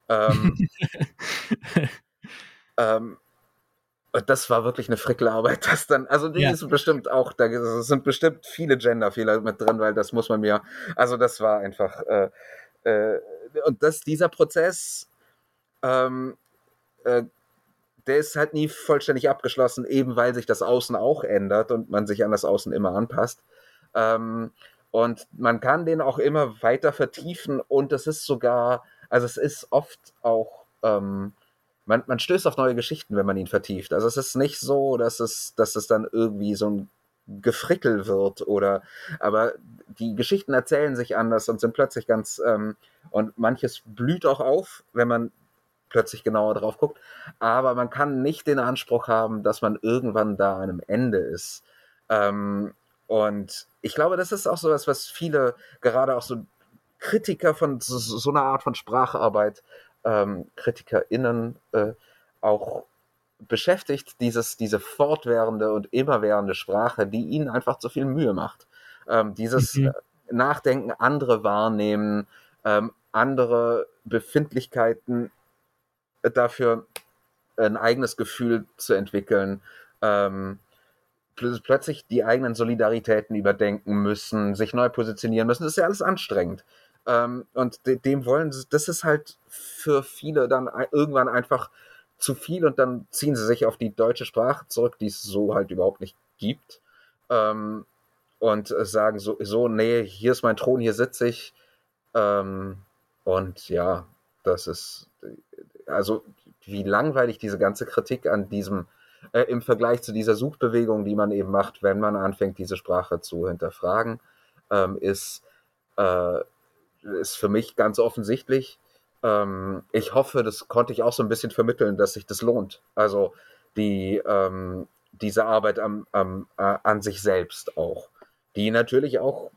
Ähm, ähm, das war wirklich eine Frickelarbeit, das dann, also die ja. ist bestimmt auch, da sind bestimmt viele Genderfehler mit drin, weil das muss man mir, also das war einfach, äh, äh, und das, dieser Prozess, ähm, äh, der ist halt nie vollständig abgeschlossen, eben weil sich das Außen auch ändert und man sich an das Außen immer anpasst. Ähm, und man kann den auch immer weiter vertiefen und es ist sogar, also es ist oft auch, ähm, man, man stößt auf neue Geschichten, wenn man ihn vertieft. Also es ist nicht so, dass es, dass es dann irgendwie so ein Gefrickel wird oder, aber die Geschichten erzählen sich anders und sind plötzlich ganz, ähm, und manches blüht auch auf, wenn man plötzlich genauer drauf guckt. Aber man kann nicht den Anspruch haben, dass man irgendwann da einem Ende ist. Ähm, und ich glaube, das ist auch so was, was viele, gerade auch so Kritiker von so, so einer Art von Spracharbeit, ähm, KritikerInnen äh, auch beschäftigt, dieses, diese fortwährende und immerwährende Sprache, die ihnen einfach zu viel Mühe macht. Ähm, dieses mhm. Nachdenken, andere wahrnehmen, ähm, andere Befindlichkeiten dafür ein eigenes Gefühl zu entwickeln, ähm, plötzlich die eigenen Solidaritäten überdenken müssen, sich neu positionieren müssen. Das ist ja alles anstrengend. Ähm, und de dem wollen sie, das ist halt für viele dann irgendwann einfach zu viel und dann ziehen sie sich auf die deutsche Sprache zurück, die es so halt überhaupt nicht gibt. Ähm, und sagen so, so, nee, hier ist mein Thron, hier sitze ich. Ähm, und ja, das ist, also wie langweilig diese ganze Kritik an diesem äh, im Vergleich zu dieser Suchbewegung, die man eben macht, wenn man anfängt, diese Sprache zu hinterfragen, ähm, ist, äh, ist für mich ganz offensichtlich. Ähm, ich hoffe, das konnte ich auch so ein bisschen vermitteln, dass sich das lohnt. Also die, ähm, diese Arbeit am, am, äh, an sich selbst auch, die natürlich auch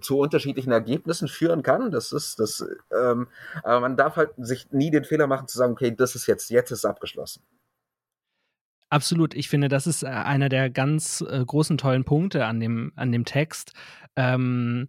zu unterschiedlichen Ergebnissen führen kann. Das ist das, ähm, aber man darf halt sich nie den Fehler machen zu sagen, okay, das ist jetzt, jetzt ist abgeschlossen. Absolut. Ich finde, das ist äh, einer der ganz äh, großen tollen Punkte an dem, an dem Text. Ähm,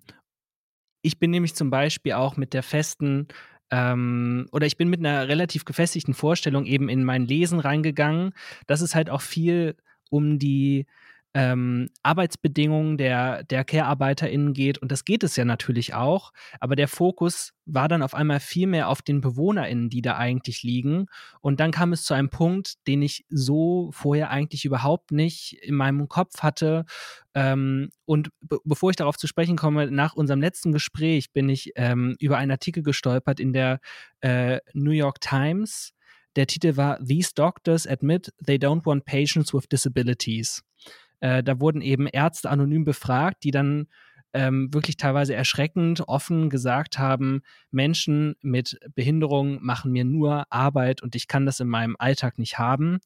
ich bin nämlich zum Beispiel auch mit der festen ähm, oder ich bin mit einer relativ gefestigten Vorstellung eben in mein Lesen reingegangen, dass es halt auch viel um die ähm, Arbeitsbedingungen der, der Care-ArbeiterInnen geht. Und das geht es ja natürlich auch. Aber der Fokus war dann auf einmal viel mehr auf den BewohnerInnen, die da eigentlich liegen. Und dann kam es zu einem Punkt, den ich so vorher eigentlich überhaupt nicht in meinem Kopf hatte. Ähm, und be bevor ich darauf zu sprechen komme, nach unserem letzten Gespräch bin ich ähm, über einen Artikel gestolpert in der äh, New York Times. Der Titel war These Doctors Admit They Don't Want Patients with Disabilities. Äh, da wurden eben Ärzte anonym befragt, die dann ähm, wirklich teilweise erschreckend offen gesagt haben, Menschen mit Behinderung machen mir nur Arbeit und ich kann das in meinem Alltag nicht haben.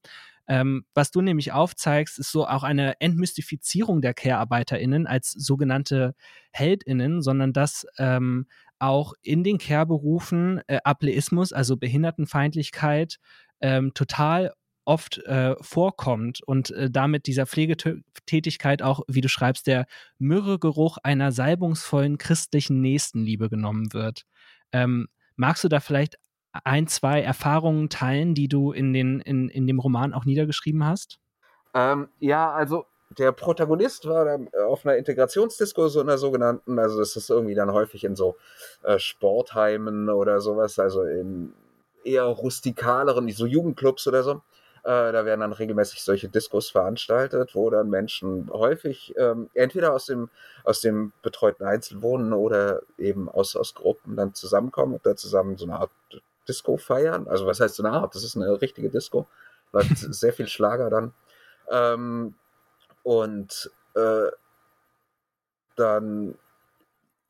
Ähm, was du nämlich aufzeigst, ist so auch eine Entmystifizierung der Care-ArbeiterInnen als sogenannte HeldInnen, sondern dass ähm, auch in den Care-Berufen äh, Ableismus, also Behindertenfeindlichkeit, ähm, total oft äh, vorkommt und äh, damit dieser Pflegetätigkeit auch, wie du schreibst, der Myrrhegeruch einer salbungsvollen christlichen Nächstenliebe genommen wird. Ähm, magst du da vielleicht ein, zwei Erfahrungen teilen, die du in, den, in, in dem Roman auch niedergeschrieben hast? Ähm, ja, also der Protagonist war dann auf einer Integrationsdisco, so einer sogenannten, also das ist irgendwie dann häufig in so äh, Sportheimen oder sowas, also in eher rustikaleren, so Jugendclubs oder so. Äh, da werden dann regelmäßig solche Diskos veranstaltet, wo dann Menschen häufig ähm, entweder aus dem, aus dem betreuten Einzelwohnen oder eben aus, aus Gruppen dann zusammenkommen und da zusammen so eine Art Disco feiern. Also was heißt so eine Art? Das ist eine richtige Disco. Läuft sehr viel Schlager dann. Ähm, und äh, dann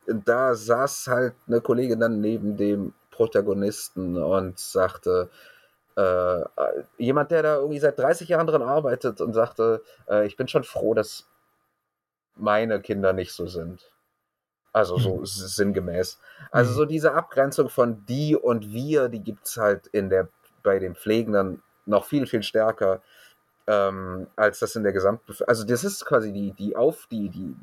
da saß halt eine Kollegin dann neben dem Protagonisten und sagte, äh, jemand, der da irgendwie seit 30 Jahren dran arbeitet und sagte, äh, ich bin schon froh, dass meine Kinder nicht so sind. Also so mhm. sinngemäß. Also mhm. so diese Abgrenzung von die und wir, die gibt es halt in der, bei den Pflegenden noch viel, viel stärker, ähm, als das in der Gesamtbevölkerung. Also das ist quasi die, die auf, die, die,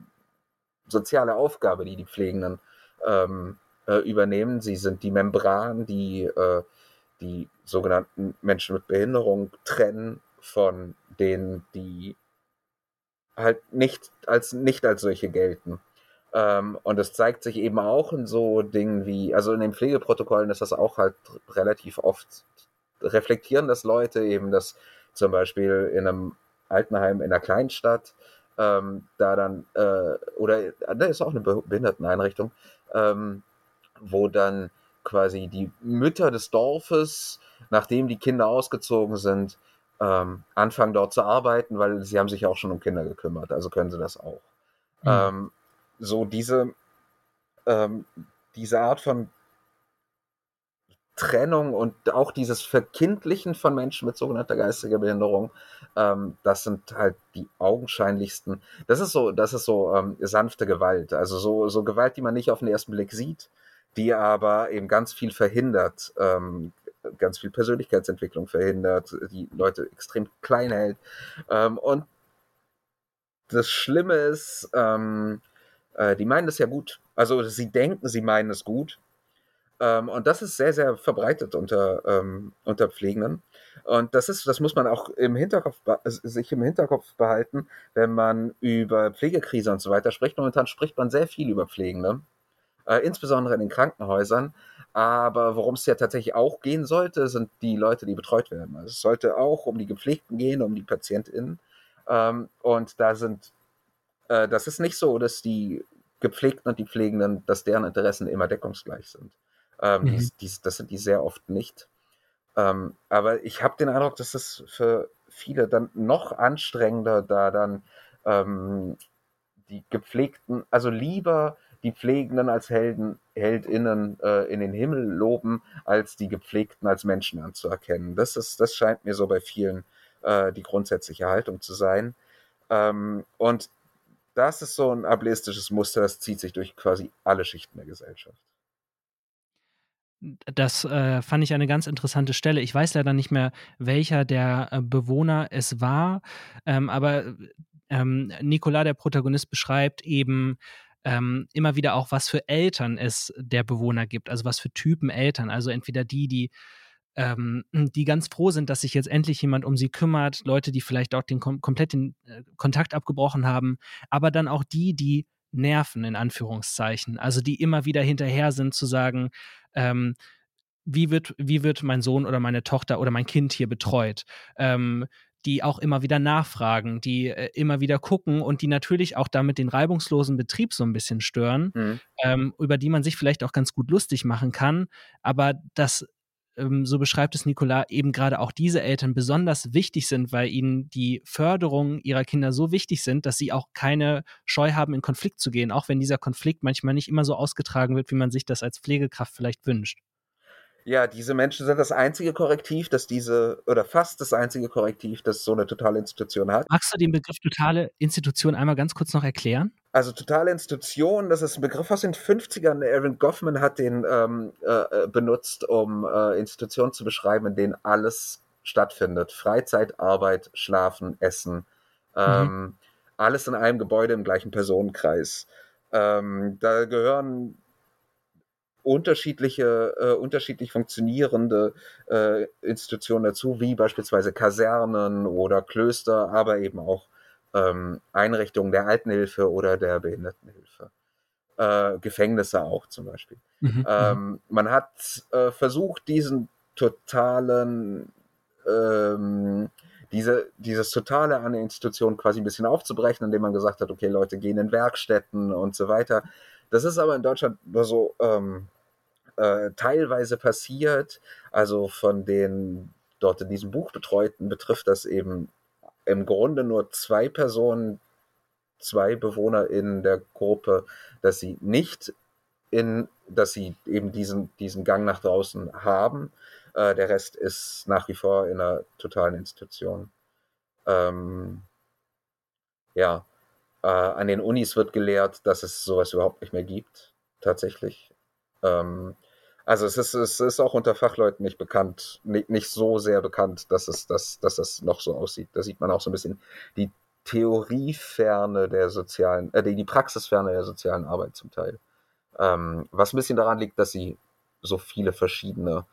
soziale Aufgabe, die die Pflegenden ähm, äh, übernehmen. Sie sind die Membran, die äh, die sogenannten Menschen mit Behinderung trennen von denen, die halt nicht als, nicht als solche gelten. Ähm, und es zeigt sich eben auch in so Dingen wie, also in den Pflegeprotokollen ist das auch halt relativ oft, reflektieren das Leute eben, dass zum Beispiel in einem Altenheim in einer Kleinstadt, ähm, da dann, äh, oder da ist auch eine Behinderteneinrichtung, ähm, wo dann quasi die Mütter des Dorfes, nachdem die Kinder ausgezogen sind, ähm, anfangen dort zu arbeiten, weil sie haben sich auch schon um Kinder gekümmert, also können sie das auch. Mhm. Ähm, so diese, ähm, diese Art von Trennung und auch dieses Verkindlichen von Menschen mit sogenannter geistiger Behinderung, ähm, das sind halt die augenscheinlichsten. Das ist so, das ist so ähm, sanfte Gewalt, also so, so Gewalt, die man nicht auf den ersten Blick sieht, die aber eben ganz viel verhindert, ähm, ganz viel Persönlichkeitsentwicklung verhindert, die Leute extrem klein hält. Ähm, und das Schlimme ist, ähm, äh, die meinen das ja gut. Also sie denken, sie meinen es gut. Ähm, und das ist sehr, sehr verbreitet unter, ähm, unter Pflegenden. Und das ist, das muss man auch im Hinterkopf, sich im Hinterkopf behalten, wenn man über Pflegekrise und so weiter spricht. Momentan spricht man sehr viel über Pflegende, äh, insbesondere in den Krankenhäusern. Aber worum es ja tatsächlich auch gehen sollte, sind die Leute, die betreut werden. Also es sollte auch um die Gepflegten gehen, um die PatientInnen. Ähm, und da sind, äh, das ist nicht so, dass die Gepflegten und die Pflegenden, dass deren Interessen immer deckungsgleich sind. Ähm, mhm. dies, dies, das sind die sehr oft nicht. Ähm, aber ich habe den Eindruck, dass es für viele dann noch anstrengender, da dann ähm, die Gepflegten, also lieber die Pflegenden als Helden, Heldinnen äh, in den Himmel loben, als die Gepflegten als Menschen anzuerkennen. Das, ist, das scheint mir so bei vielen äh, die grundsätzliche Haltung zu sein. Ähm, und das ist so ein ableistisches Muster, das zieht sich durch quasi alle Schichten der Gesellschaft. Das äh, fand ich eine ganz interessante Stelle. Ich weiß leider nicht mehr, welcher der äh, Bewohner es war, ähm, aber ähm, Nicolas, der Protagonist, beschreibt eben, ähm, immer wieder auch, was für Eltern es der Bewohner gibt, also was für Typen Eltern. Also entweder die, die ähm, die ganz froh sind, dass sich jetzt endlich jemand um sie kümmert, Leute, die vielleicht auch den kom komplett den äh, Kontakt abgebrochen haben, aber dann auch die, die nerven, in Anführungszeichen, also die immer wieder hinterher sind zu sagen, ähm, wie wird, wie wird mein Sohn oder meine Tochter oder mein Kind hier betreut? Ähm, die auch immer wieder nachfragen, die äh, immer wieder gucken und die natürlich auch damit den reibungslosen Betrieb so ein bisschen stören, mhm. ähm, über die man sich vielleicht auch ganz gut lustig machen kann. Aber das, ähm, so beschreibt es Nicolas, eben gerade auch diese Eltern besonders wichtig sind, weil ihnen die Förderung ihrer Kinder so wichtig sind, dass sie auch keine Scheu haben, in Konflikt zu gehen, auch wenn dieser Konflikt manchmal nicht immer so ausgetragen wird, wie man sich das als Pflegekraft vielleicht wünscht. Ja, diese Menschen sind das einzige Korrektiv, das diese, oder fast das einzige Korrektiv, das so eine totale Institution hat. Magst du den Begriff totale Institution einmal ganz kurz noch erklären? Also totale Institution, das ist ein Begriff aus den 50ern. Aaron Goffman hat den ähm, äh, benutzt, um äh, Institutionen zu beschreiben, in denen alles stattfindet. Freizeit, Arbeit, Schlafen, Essen. Ähm, mhm. Alles in einem Gebäude im gleichen Personenkreis. Ähm, da gehören unterschiedliche, äh, unterschiedlich funktionierende äh, Institutionen dazu, wie beispielsweise Kasernen oder Klöster, aber eben auch ähm, Einrichtungen der Altenhilfe oder der Behindertenhilfe. Äh, Gefängnisse auch zum Beispiel. Mhm, mhm. ähm, man hat äh, versucht, diesen totalen, ähm, diese, dieses Totale an der Institution quasi ein bisschen aufzubrechen, indem man gesagt hat, okay, Leute gehen in Werkstätten und so weiter. Das ist aber in Deutschland nur so ähm, äh, teilweise passiert. Also von den dort in diesem Buch Betreuten betrifft das eben im Grunde nur zwei Personen, zwei Bewohner in der Gruppe, dass sie nicht in, dass sie eben diesen, diesen Gang nach draußen haben. Äh, der Rest ist nach wie vor in einer totalen Institution. Ähm, ja, äh, an den Unis wird gelehrt, dass es sowas überhaupt nicht mehr gibt, tatsächlich. Ähm, also es ist, es ist auch unter Fachleuten nicht bekannt, nicht, nicht so sehr bekannt, dass es, dass, dass es noch so aussieht. Da sieht man auch so ein bisschen die Theorieferne der sozialen, äh, die Praxisferne der sozialen Arbeit zum Teil. Ähm, was ein bisschen daran liegt, dass sie so viele verschiedene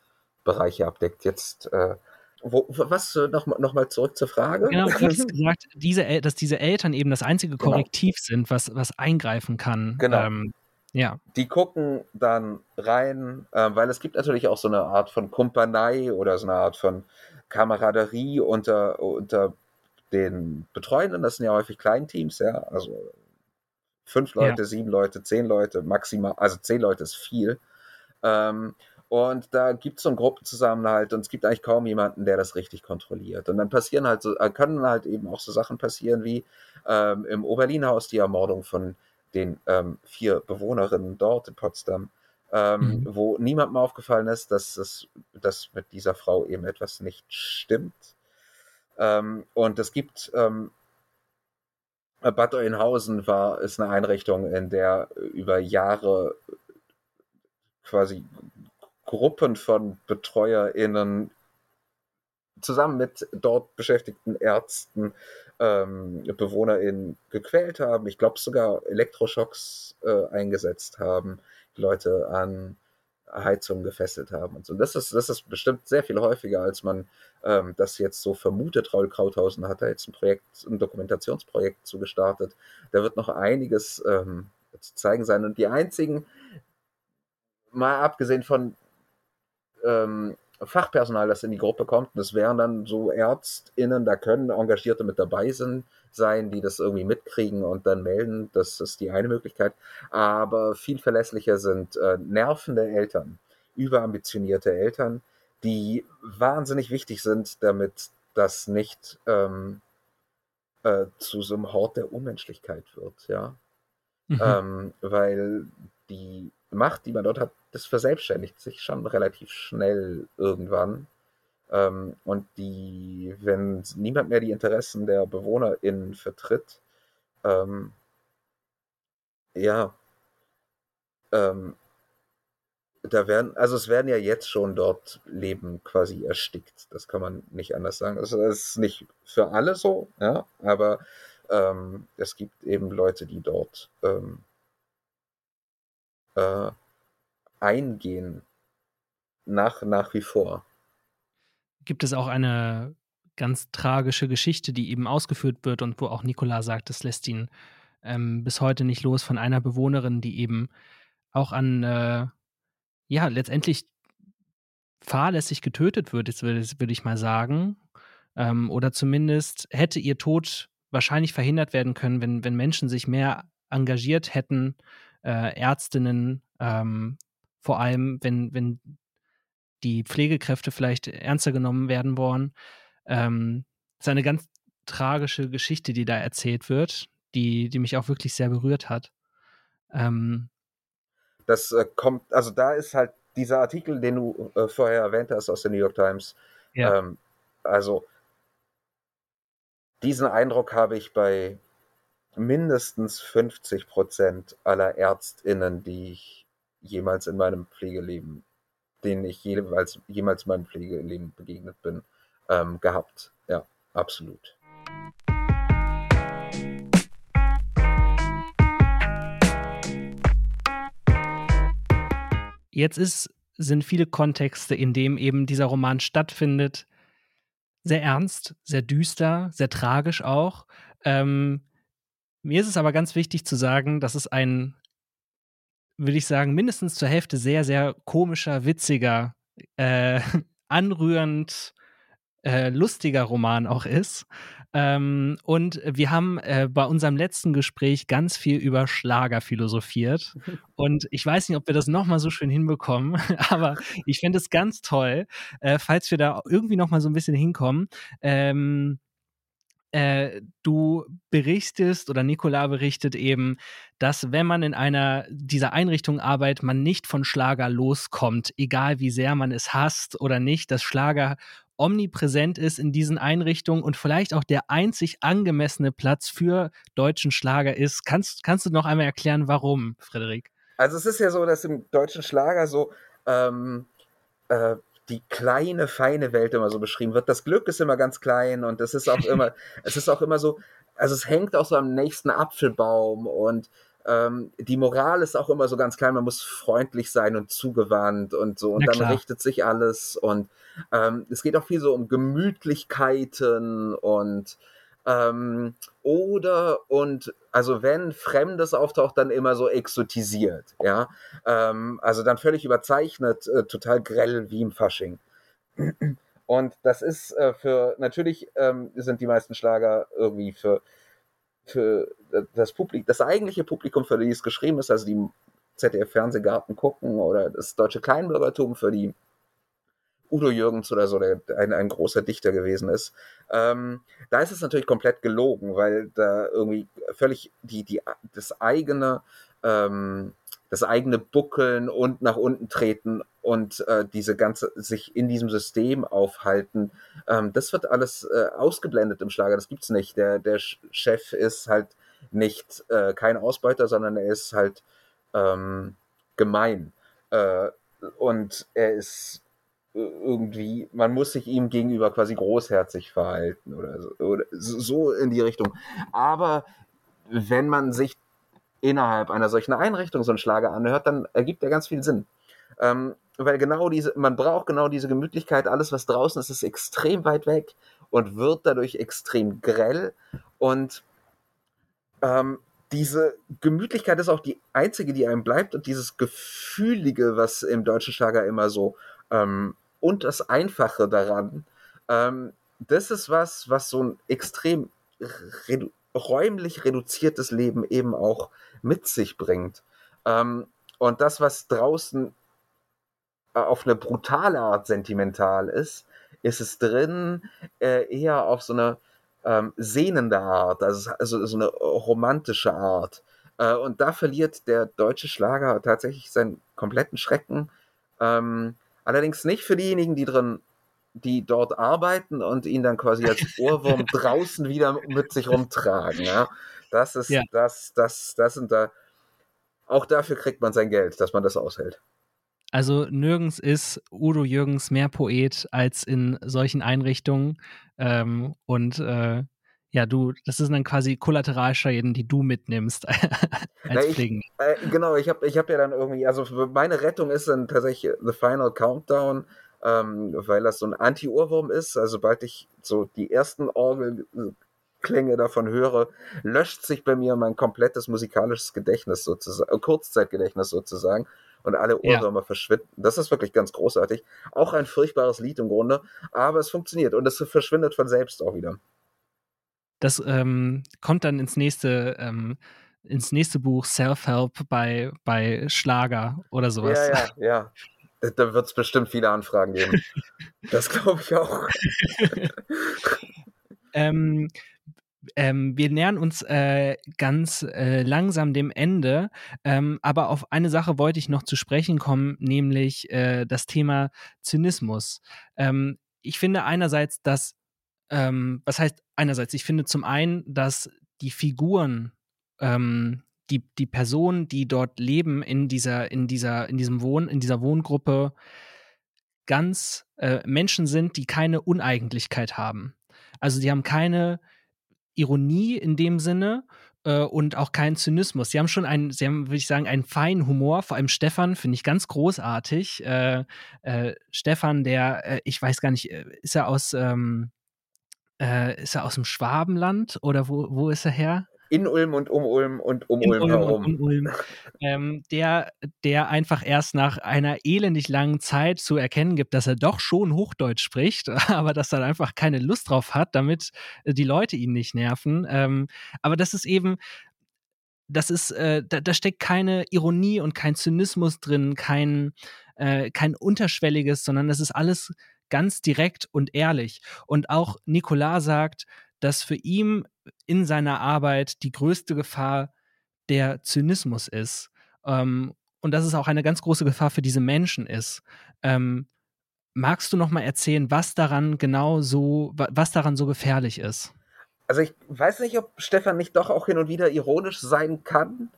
Bereiche abdeckt. Jetzt, äh, wo, was, äh, nochmal noch mal zurück zur Frage? Genau, du hast gesagt, diese, dass diese Eltern eben das einzige genau. Korrektiv genau. sind, was, was eingreifen kann. Genau. Ähm, ja. Die gucken dann rein, äh, weil es gibt natürlich auch so eine Art von Kumpanei oder so eine Art von Kameraderie unter, unter den Betreuenden. Das sind ja häufig Kleinteams, ja, also fünf Leute, ja. sieben Leute, zehn Leute, maximal, also zehn Leute ist viel. Ähm, und da gibt es so einen Gruppenzusammenhalt und es gibt eigentlich kaum jemanden, der das richtig kontrolliert. Und dann passieren halt so, äh, können halt eben auch so Sachen passieren wie ähm, im Oberlin-Haus die Ermordung von den ähm, vier Bewohnerinnen dort in Potsdam, ähm, mhm. wo niemandem aufgefallen ist, dass, es, dass mit dieser Frau eben etwas nicht stimmt. Ähm, und es gibt ähm, Bad Oeynhausen war, ist eine Einrichtung, in der über Jahre quasi Gruppen von BetreuerInnen zusammen mit dort beschäftigten Ärzten ähm, BewohnerInnen gequält haben. Ich glaube sogar Elektroschocks äh, eingesetzt haben, die Leute an Heizungen gefesselt haben und so. Das ist, das ist bestimmt sehr viel häufiger, als man ähm, das jetzt so vermutet. Raul Krauthausen hat da jetzt ein Projekt, ein Dokumentationsprojekt zugestartet. Da wird noch einiges ähm, zu zeigen sein. Und die einzigen, mal abgesehen von ähm, Fachpersonal, das in die Gruppe kommt. Das wären dann so ÄrztInnen, da können Engagierte mit dabei sind, sein, die das irgendwie mitkriegen und dann melden. Das ist die eine Möglichkeit. Aber viel verlässlicher sind äh, nervende Eltern, überambitionierte Eltern, die wahnsinnig wichtig sind, damit das nicht ähm, äh, zu so einem Hort der Unmenschlichkeit wird, ja. Mhm. Ähm, weil die Macht, die man dort hat, das verselbstständigt sich schon relativ schnell irgendwann. Ähm, und die, wenn niemand mehr die Interessen der BewohnerInnen vertritt, ähm, ja, ähm, da werden, also es werden ja jetzt schon dort Leben quasi erstickt. Das kann man nicht anders sagen. Das ist nicht für alle so, ja, aber ähm, es gibt eben Leute, die dort ähm, äh, eingehen. Nach, nach wie vor. Gibt es auch eine ganz tragische Geschichte, die eben ausgeführt wird und wo auch Nikola sagt, das lässt ihn ähm, bis heute nicht los von einer Bewohnerin, die eben auch an, äh, ja, letztendlich fahrlässig getötet wird, jetzt würde, würde ich mal sagen. Ähm, oder zumindest hätte ihr Tod wahrscheinlich verhindert werden können, wenn, wenn Menschen sich mehr engagiert hätten, äh, Ärztinnen, ähm, vor allem, wenn, wenn die Pflegekräfte vielleicht ernster genommen werden wollen. Ähm, ist eine ganz tragische Geschichte, die da erzählt wird, die, die mich auch wirklich sehr berührt hat. Ähm, das äh, kommt, also da ist halt dieser Artikel, den du äh, vorher erwähnt hast aus der New York Times. Ja. Ähm, also diesen Eindruck habe ich bei mindestens 50 Prozent aller ÄrztInnen, die ich jemals in meinem Pflegeleben, denen ich jeweils, jemals in meinem Pflegeleben begegnet bin, ähm, gehabt. Ja, absolut. Jetzt ist, sind viele Kontexte, in denen eben dieser Roman stattfindet, sehr ernst, sehr düster, sehr tragisch auch. Ähm, mir ist es aber ganz wichtig zu sagen, dass es ein würde ich sagen, mindestens zur Hälfte sehr, sehr komischer, witziger, äh, anrührend, äh, lustiger Roman auch ist. Ähm, und wir haben äh, bei unserem letzten Gespräch ganz viel über Schlager philosophiert. Und ich weiß nicht, ob wir das nochmal so schön hinbekommen, aber ich fände es ganz toll, äh, falls wir da irgendwie nochmal so ein bisschen hinkommen. Ähm, äh, du berichtest oder Nicola berichtet eben, dass wenn man in einer dieser Einrichtungen arbeitet, man nicht von Schlager loskommt, egal wie sehr man es hasst oder nicht, dass Schlager omnipräsent ist in diesen Einrichtungen und vielleicht auch der einzig angemessene Platz für deutschen Schlager ist. Kannst, kannst du noch einmal erklären, warum, Frederik? Also es ist ja so, dass im deutschen Schlager so ähm, äh, die kleine, feine Welt immer so beschrieben wird. Das Glück ist immer ganz klein und es ist auch immer, es ist auch immer so, also es hängt auch so am nächsten Apfelbaum und ähm, die Moral ist auch immer so ganz klein, man muss freundlich sein und zugewandt und so und Na dann klar. richtet sich alles und ähm, es geht auch viel so um Gemütlichkeiten und ähm, oder und also wenn Fremdes auftaucht, dann immer so exotisiert, ja. Ähm, also dann völlig überzeichnet, äh, total grell wie im Fasching. Und das ist äh, für, natürlich ähm, sind die meisten Schlager irgendwie für, für das Publikum, das eigentliche Publikum, für die es geschrieben ist, also die ZDF-Fernsehgarten gucken oder das deutsche Kleinbürgertum, für die Udo Jürgens oder so, der ein, ein großer Dichter gewesen ist. Ähm, da ist es natürlich komplett gelogen, weil da irgendwie völlig die, die, das eigene, ähm, das eigene Buckeln und nach unten treten und äh, diese ganze, sich in diesem System aufhalten, ähm, das wird alles äh, ausgeblendet im Schlager. Das gibt's nicht. Der, der Chef ist halt nicht äh, kein Ausbeuter, sondern er ist halt ähm, gemein. Äh, und er ist irgendwie, man muss sich ihm gegenüber quasi großherzig verhalten oder so, oder so in die Richtung. Aber wenn man sich innerhalb einer solchen Einrichtung so einen Schlager anhört, dann ergibt er ganz viel Sinn. Ähm, weil genau diese, man braucht genau diese Gemütlichkeit, alles was draußen ist, ist extrem weit weg und wird dadurch extrem grell und ähm, diese Gemütlichkeit ist auch die einzige, die einem bleibt und dieses Gefühlige, was im deutschen Schlager immer so ähm, und das Einfache daran, ähm, das ist was, was so ein extrem redu räumlich reduziertes Leben eben auch mit sich bringt. Ähm, und das, was draußen auf eine brutale Art sentimental ist, ist es drin äh, eher auf so eine ähm, sehnende Art, also, also so eine romantische Art. Äh, und da verliert der deutsche Schlager tatsächlich seinen kompletten Schrecken. Ähm, allerdings nicht für diejenigen, die drin, die dort arbeiten und ihn dann quasi als Ohrwurm draußen wieder mit sich rumtragen. Ja? Das ist, ja. das, das, das sind da. Auch dafür kriegt man sein Geld, dass man das aushält. Also nirgends ist Udo Jürgens mehr Poet als in solchen Einrichtungen. Ähm, und äh, ja, du, das sind dann quasi Kollateralschäden, die du mitnimmst als Na, ich, äh, genau, ich habe ich hab ja dann irgendwie, also meine Rettung ist dann tatsächlich The Final Countdown, ähm, weil das so ein Anti-Ohrwurm ist. Also sobald ich so die ersten Orgelklänge davon höre, löscht sich bei mir mein komplettes musikalisches Gedächtnis sozusagen, äh, Kurzzeitgedächtnis sozusagen und alle Ohrwürmer ja. verschwinden. Das ist wirklich ganz großartig. Auch ein furchtbares Lied im Grunde, aber es funktioniert und es verschwindet von selbst auch wieder. Das ähm, kommt dann ins nächste, ähm, ins nächste Buch Self-Help bei, bei Schlager oder sowas. Ja, ja, ja. Da wird es bestimmt viele Anfragen geben. das glaube ich auch. ähm, ähm, wir nähern uns äh, ganz äh, langsam dem Ende, ähm, aber auf eine Sache wollte ich noch zu sprechen kommen, nämlich äh, das Thema Zynismus. Ähm, ich finde einerseits, dass, ähm, was heißt einerseits, ich finde zum einen, dass die Figuren, ähm, die, die Personen, die dort leben in dieser, in dieser, in diesem Wohn, in dieser Wohngruppe, ganz äh, Menschen sind, die keine Uneigentlichkeit haben. Also die haben keine Ironie in dem Sinne äh, und auch keinen Zynismus. Sie haben schon einen, sie haben, würde ich sagen, einen feinen Humor. Vor allem Stefan finde ich ganz großartig. Äh, äh, Stefan, der, äh, ich weiß gar nicht, äh, ist er aus, ähm, äh, ist er aus dem Schwabenland oder wo, wo ist er her? in Ulm und um Ulm und um In Ulm Ulm herum. um Ulm. Ähm, der, der einfach erst nach einer elendig langen Zeit zu erkennen gibt, dass er doch schon Hochdeutsch spricht, aber dass er einfach keine Lust drauf hat, damit äh, die Leute ihn nicht nerven. Ähm, aber das ist eben, das ist, äh, da, da steckt keine Ironie und kein Zynismus drin, kein, äh, kein unterschwelliges, sondern das ist alles ganz direkt und ehrlich. Und auch Nicolas sagt, dass für ihn in seiner Arbeit die größte Gefahr der Zynismus ist. Ähm, und dass es auch eine ganz große Gefahr für diese Menschen ist. Ähm, magst du noch mal erzählen, was daran genau so, was daran so gefährlich ist? Also ich weiß nicht, ob Stefan nicht doch auch hin und wieder ironisch sein kann.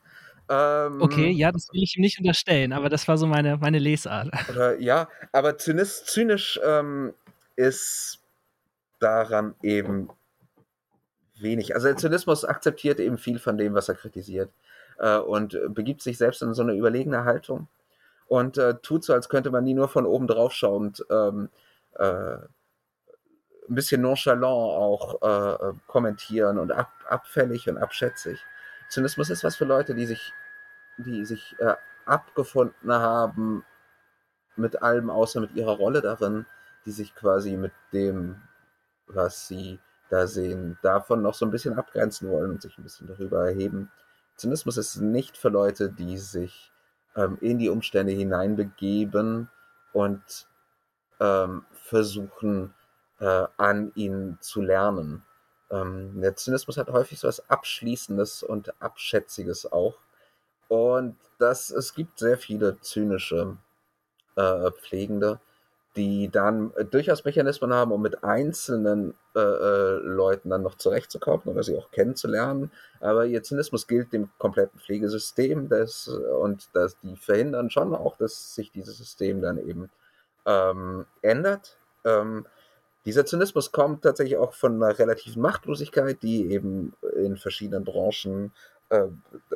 Ähm, okay, ja, das will ich ihm nicht unterstellen, aber das war so meine, meine Lesart. Oder, ja, aber zynisch, zynisch ähm, ist daran eben wenig. Also der Zynismus akzeptiert eben viel von dem, was er kritisiert äh, und begibt sich selbst in so eine überlegene Haltung und äh, tut so, als könnte man nie nur von oben drauf schauend ähm, äh, ein bisschen nonchalant auch äh, kommentieren und ab, abfällig und abschätzig. Zynismus ist was für Leute, die sich, die sich äh, abgefunden haben mit allem außer mit ihrer Rolle darin, die sich quasi mit dem, was sie da sehen, davon noch so ein bisschen abgrenzen wollen und sich ein bisschen darüber erheben. Zynismus ist nicht für Leute, die sich ähm, in die Umstände hineinbegeben und ähm, versuchen, äh, an ihnen zu lernen. Ähm, der Zynismus hat häufig so etwas Abschließendes und Abschätziges auch. Und das, es gibt sehr viele zynische äh, Pflegende, die dann äh, durchaus Mechanismen haben, um mit einzelnen äh, äh, Leuten dann noch zurechtzukommen oder sie auch kennenzulernen. Aber ihr Zynismus gilt dem kompletten Pflegesystem das, und das, die verhindern schon auch, dass sich dieses System dann eben ähm, ändert. Ähm, dieser Zynismus kommt tatsächlich auch von einer relativen Machtlosigkeit, die eben in verschiedenen Branchen äh,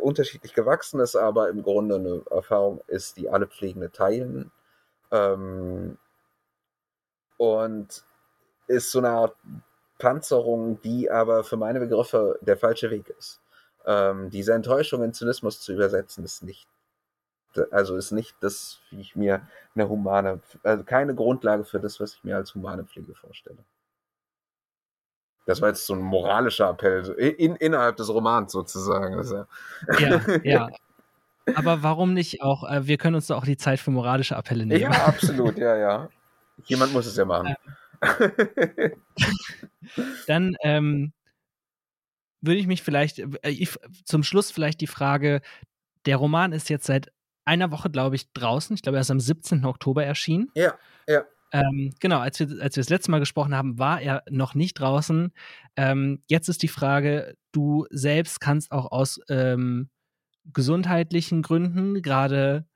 unterschiedlich gewachsen ist, aber im Grunde eine Erfahrung ist, die alle Pflegende teilen. Ähm, und ist so eine Art Panzerung, die aber für meine Begriffe der falsche Weg ist. Ähm, diese Enttäuschung in Zynismus zu übersetzen, ist nicht, also ist nicht das, wie ich mir eine humane, also keine Grundlage für das, was ich mir als humane Pflege vorstelle. Das war jetzt so ein moralischer Appell in, innerhalb des Romans sozusagen. Ja, ja. ja. Aber warum nicht auch, äh, wir können uns doch auch die Zeit für moralische Appelle nehmen. Ja, absolut, ja, ja. Jemand muss es ja machen. Dann ähm, würde ich mich vielleicht, äh, ich, zum Schluss vielleicht die Frage, der Roman ist jetzt seit einer Woche, glaube ich, draußen. Ich glaube, er ist am 17. Oktober erschienen. Ja, ja. Ähm, genau, als wir, als wir das letzte Mal gesprochen haben, war er noch nicht draußen. Ähm, jetzt ist die Frage, du selbst kannst auch aus ähm, gesundheitlichen Gründen gerade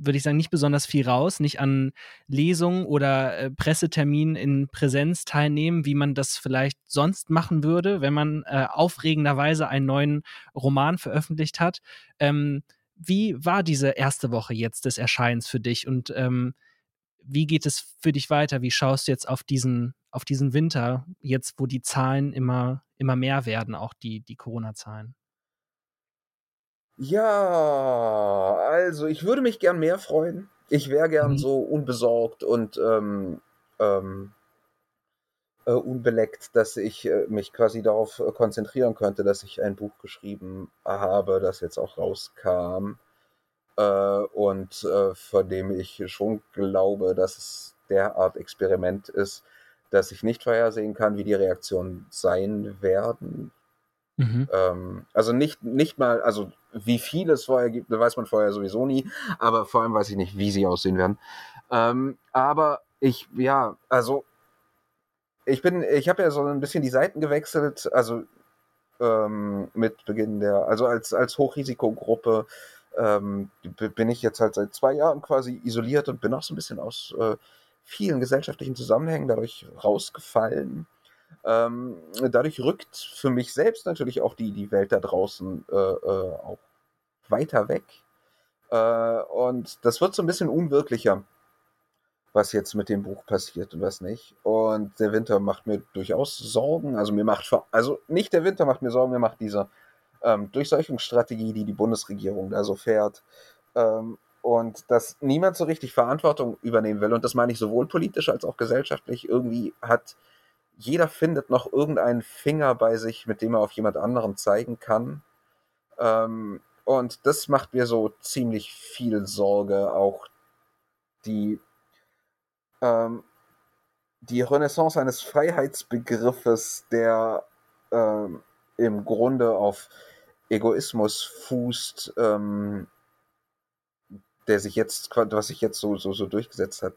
würde ich sagen, nicht besonders viel raus, nicht an Lesungen oder äh, Presseterminen in Präsenz teilnehmen, wie man das vielleicht sonst machen würde, wenn man äh, aufregenderweise einen neuen Roman veröffentlicht hat. Ähm, wie war diese erste Woche jetzt des Erscheins für dich und ähm, wie geht es für dich weiter? Wie schaust du jetzt auf diesen, auf diesen Winter, jetzt wo die Zahlen immer, immer mehr werden, auch die, die Corona-Zahlen? Ja, also ich würde mich gern mehr freuen. Ich wäre gern mhm. so unbesorgt und ähm, ähm, äh, unbeleckt, dass ich äh, mich quasi darauf äh, konzentrieren könnte, dass ich ein Buch geschrieben habe, das jetzt auch rauskam äh, und äh, von dem ich schon glaube, dass es derart Experiment ist, dass ich nicht vorhersehen kann, wie die Reaktionen sein werden. Mhm. Ähm, also nicht, nicht mal, also wie viel es vorher gibt, weiß man vorher sowieso nie, aber vor allem weiß ich nicht, wie sie aussehen werden. Ähm, aber ich, ja, also ich bin, ich habe ja so ein bisschen die Seiten gewechselt, also ähm, mit Beginn der, also als, als Hochrisikogruppe ähm, bin ich jetzt halt seit zwei Jahren quasi isoliert und bin auch so ein bisschen aus äh, vielen gesellschaftlichen Zusammenhängen dadurch rausgefallen. Ähm, dadurch rückt für mich selbst natürlich auch die, die Welt da draußen äh, äh, auch weiter weg. Äh, und das wird so ein bisschen unwirklicher, was jetzt mit dem Buch passiert und was nicht. Und der Winter macht mir durchaus Sorgen. Also mir macht, also nicht der Winter macht mir Sorgen, mir macht diese ähm, Durchseuchungsstrategie, die die Bundesregierung da so fährt. Ähm, und dass niemand so richtig Verantwortung übernehmen will. Und das meine ich sowohl politisch als auch gesellschaftlich. Irgendwie hat jeder findet noch irgendeinen Finger bei sich, mit dem er auf jemand anderen zeigen kann. Ähm, und das macht mir so ziemlich viel Sorge. Auch die, ähm, die Renaissance eines Freiheitsbegriffes, der ähm, im Grunde auf Egoismus fußt, ähm, der sich jetzt, was sich jetzt so, so, so durchgesetzt hat,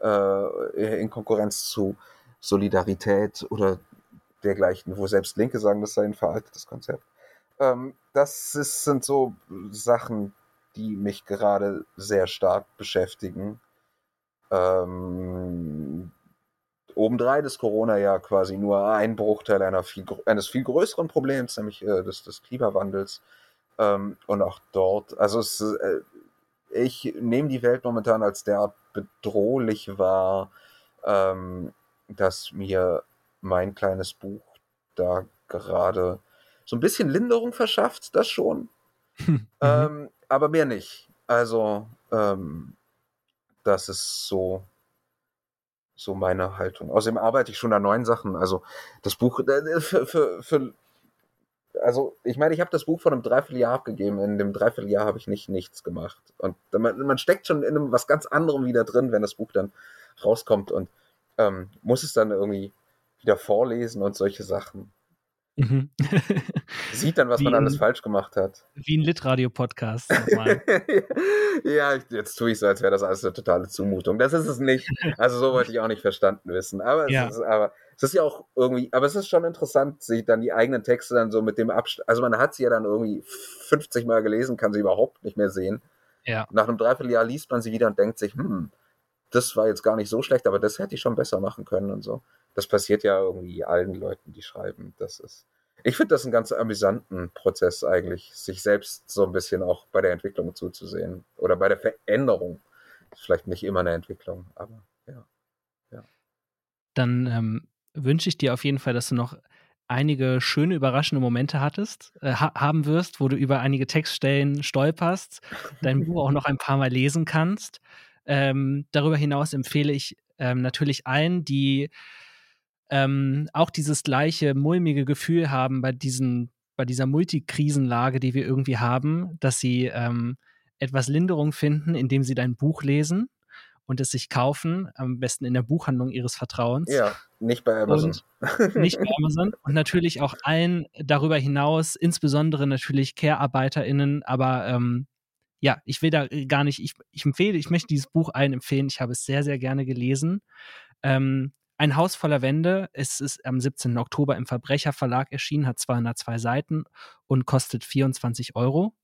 äh, in Konkurrenz zu Solidarität oder dergleichen, wo selbst Linke sagen, das sei ein veraltetes Konzept. Ähm, das ist, sind so Sachen, die mich gerade sehr stark beschäftigen. Ähm, obendrein ist Corona ja quasi nur ein Bruchteil einer viel, eines viel größeren Problems, nämlich äh, des, des Klimawandels. Ähm, und auch dort, also es, äh, ich nehme die Welt momentan als derart bedrohlich wahr, ähm, dass mir mein kleines Buch da gerade so ein bisschen Linderung verschafft, das schon. Mhm. Ähm, aber mehr nicht. Also, ähm, das ist so, so meine Haltung. Außerdem arbeite ich schon an neuen Sachen. Also, das Buch, äh, für, für, für also ich meine, ich habe das Buch vor einem Dreivierteljahr abgegeben. In dem Dreivierteljahr habe ich nicht nichts gemacht. Und man, man, steckt schon in einem was ganz anderem wieder drin, wenn das Buch dann rauskommt und ähm, muss es dann irgendwie wieder vorlesen und solche Sachen. Mhm. Sieht dann, was wie man alles falsch gemacht hat. Wie ein Litradio-Podcast. ja, jetzt tue ich so, als wäre das alles eine totale Zumutung. Das ist es nicht. Also so wollte ich auch nicht verstanden wissen. Aber, ja. es, ist, aber es ist ja auch irgendwie, aber es ist schon interessant, sich dann die eigenen Texte dann so mit dem Abstand, also man hat sie ja dann irgendwie 50 Mal gelesen, kann sie überhaupt nicht mehr sehen. Ja. Nach einem Dreivierteljahr liest man sie wieder und denkt sich, hm, das war jetzt gar nicht so schlecht, aber das hätte ich schon besser machen können und so. Das passiert ja irgendwie allen Leuten, die schreiben. Das ist, ich finde das einen ganz amüsanten Prozess eigentlich, sich selbst so ein bisschen auch bei der Entwicklung zuzusehen oder bei der Veränderung. Vielleicht nicht immer eine Entwicklung, aber ja. ja. Dann ähm, wünsche ich dir auf jeden Fall, dass du noch einige schöne, überraschende Momente hattest, äh, ha haben wirst, wo du über einige Textstellen stolperst, dein Buch auch noch ein paar Mal lesen kannst. Ähm, darüber hinaus empfehle ich ähm, natürlich allen, die ähm, auch dieses gleiche mulmige Gefühl haben bei diesen, bei dieser Multikrisenlage, die wir irgendwie haben, dass sie ähm, etwas Linderung finden, indem sie dein Buch lesen und es sich kaufen, am besten in der Buchhandlung ihres Vertrauens. Ja, nicht bei Amazon. Und nicht bei Amazon. Und natürlich auch allen darüber hinaus, insbesondere natürlich Care-ArbeiterInnen, aber ähm, ja, ich will da gar nicht, ich, ich empfehle, ich möchte dieses Buch allen empfehlen. Ich habe es sehr, sehr gerne gelesen. Ähm, ein Haus voller Wände. Es ist am 17. Oktober im Verbrecherverlag erschienen, hat 202 Seiten und kostet 24 Euro.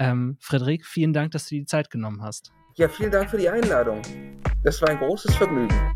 Ähm, Frederik, vielen Dank, dass du die Zeit genommen hast. Ja, vielen Dank für die Einladung. Das war ein großes Vergnügen.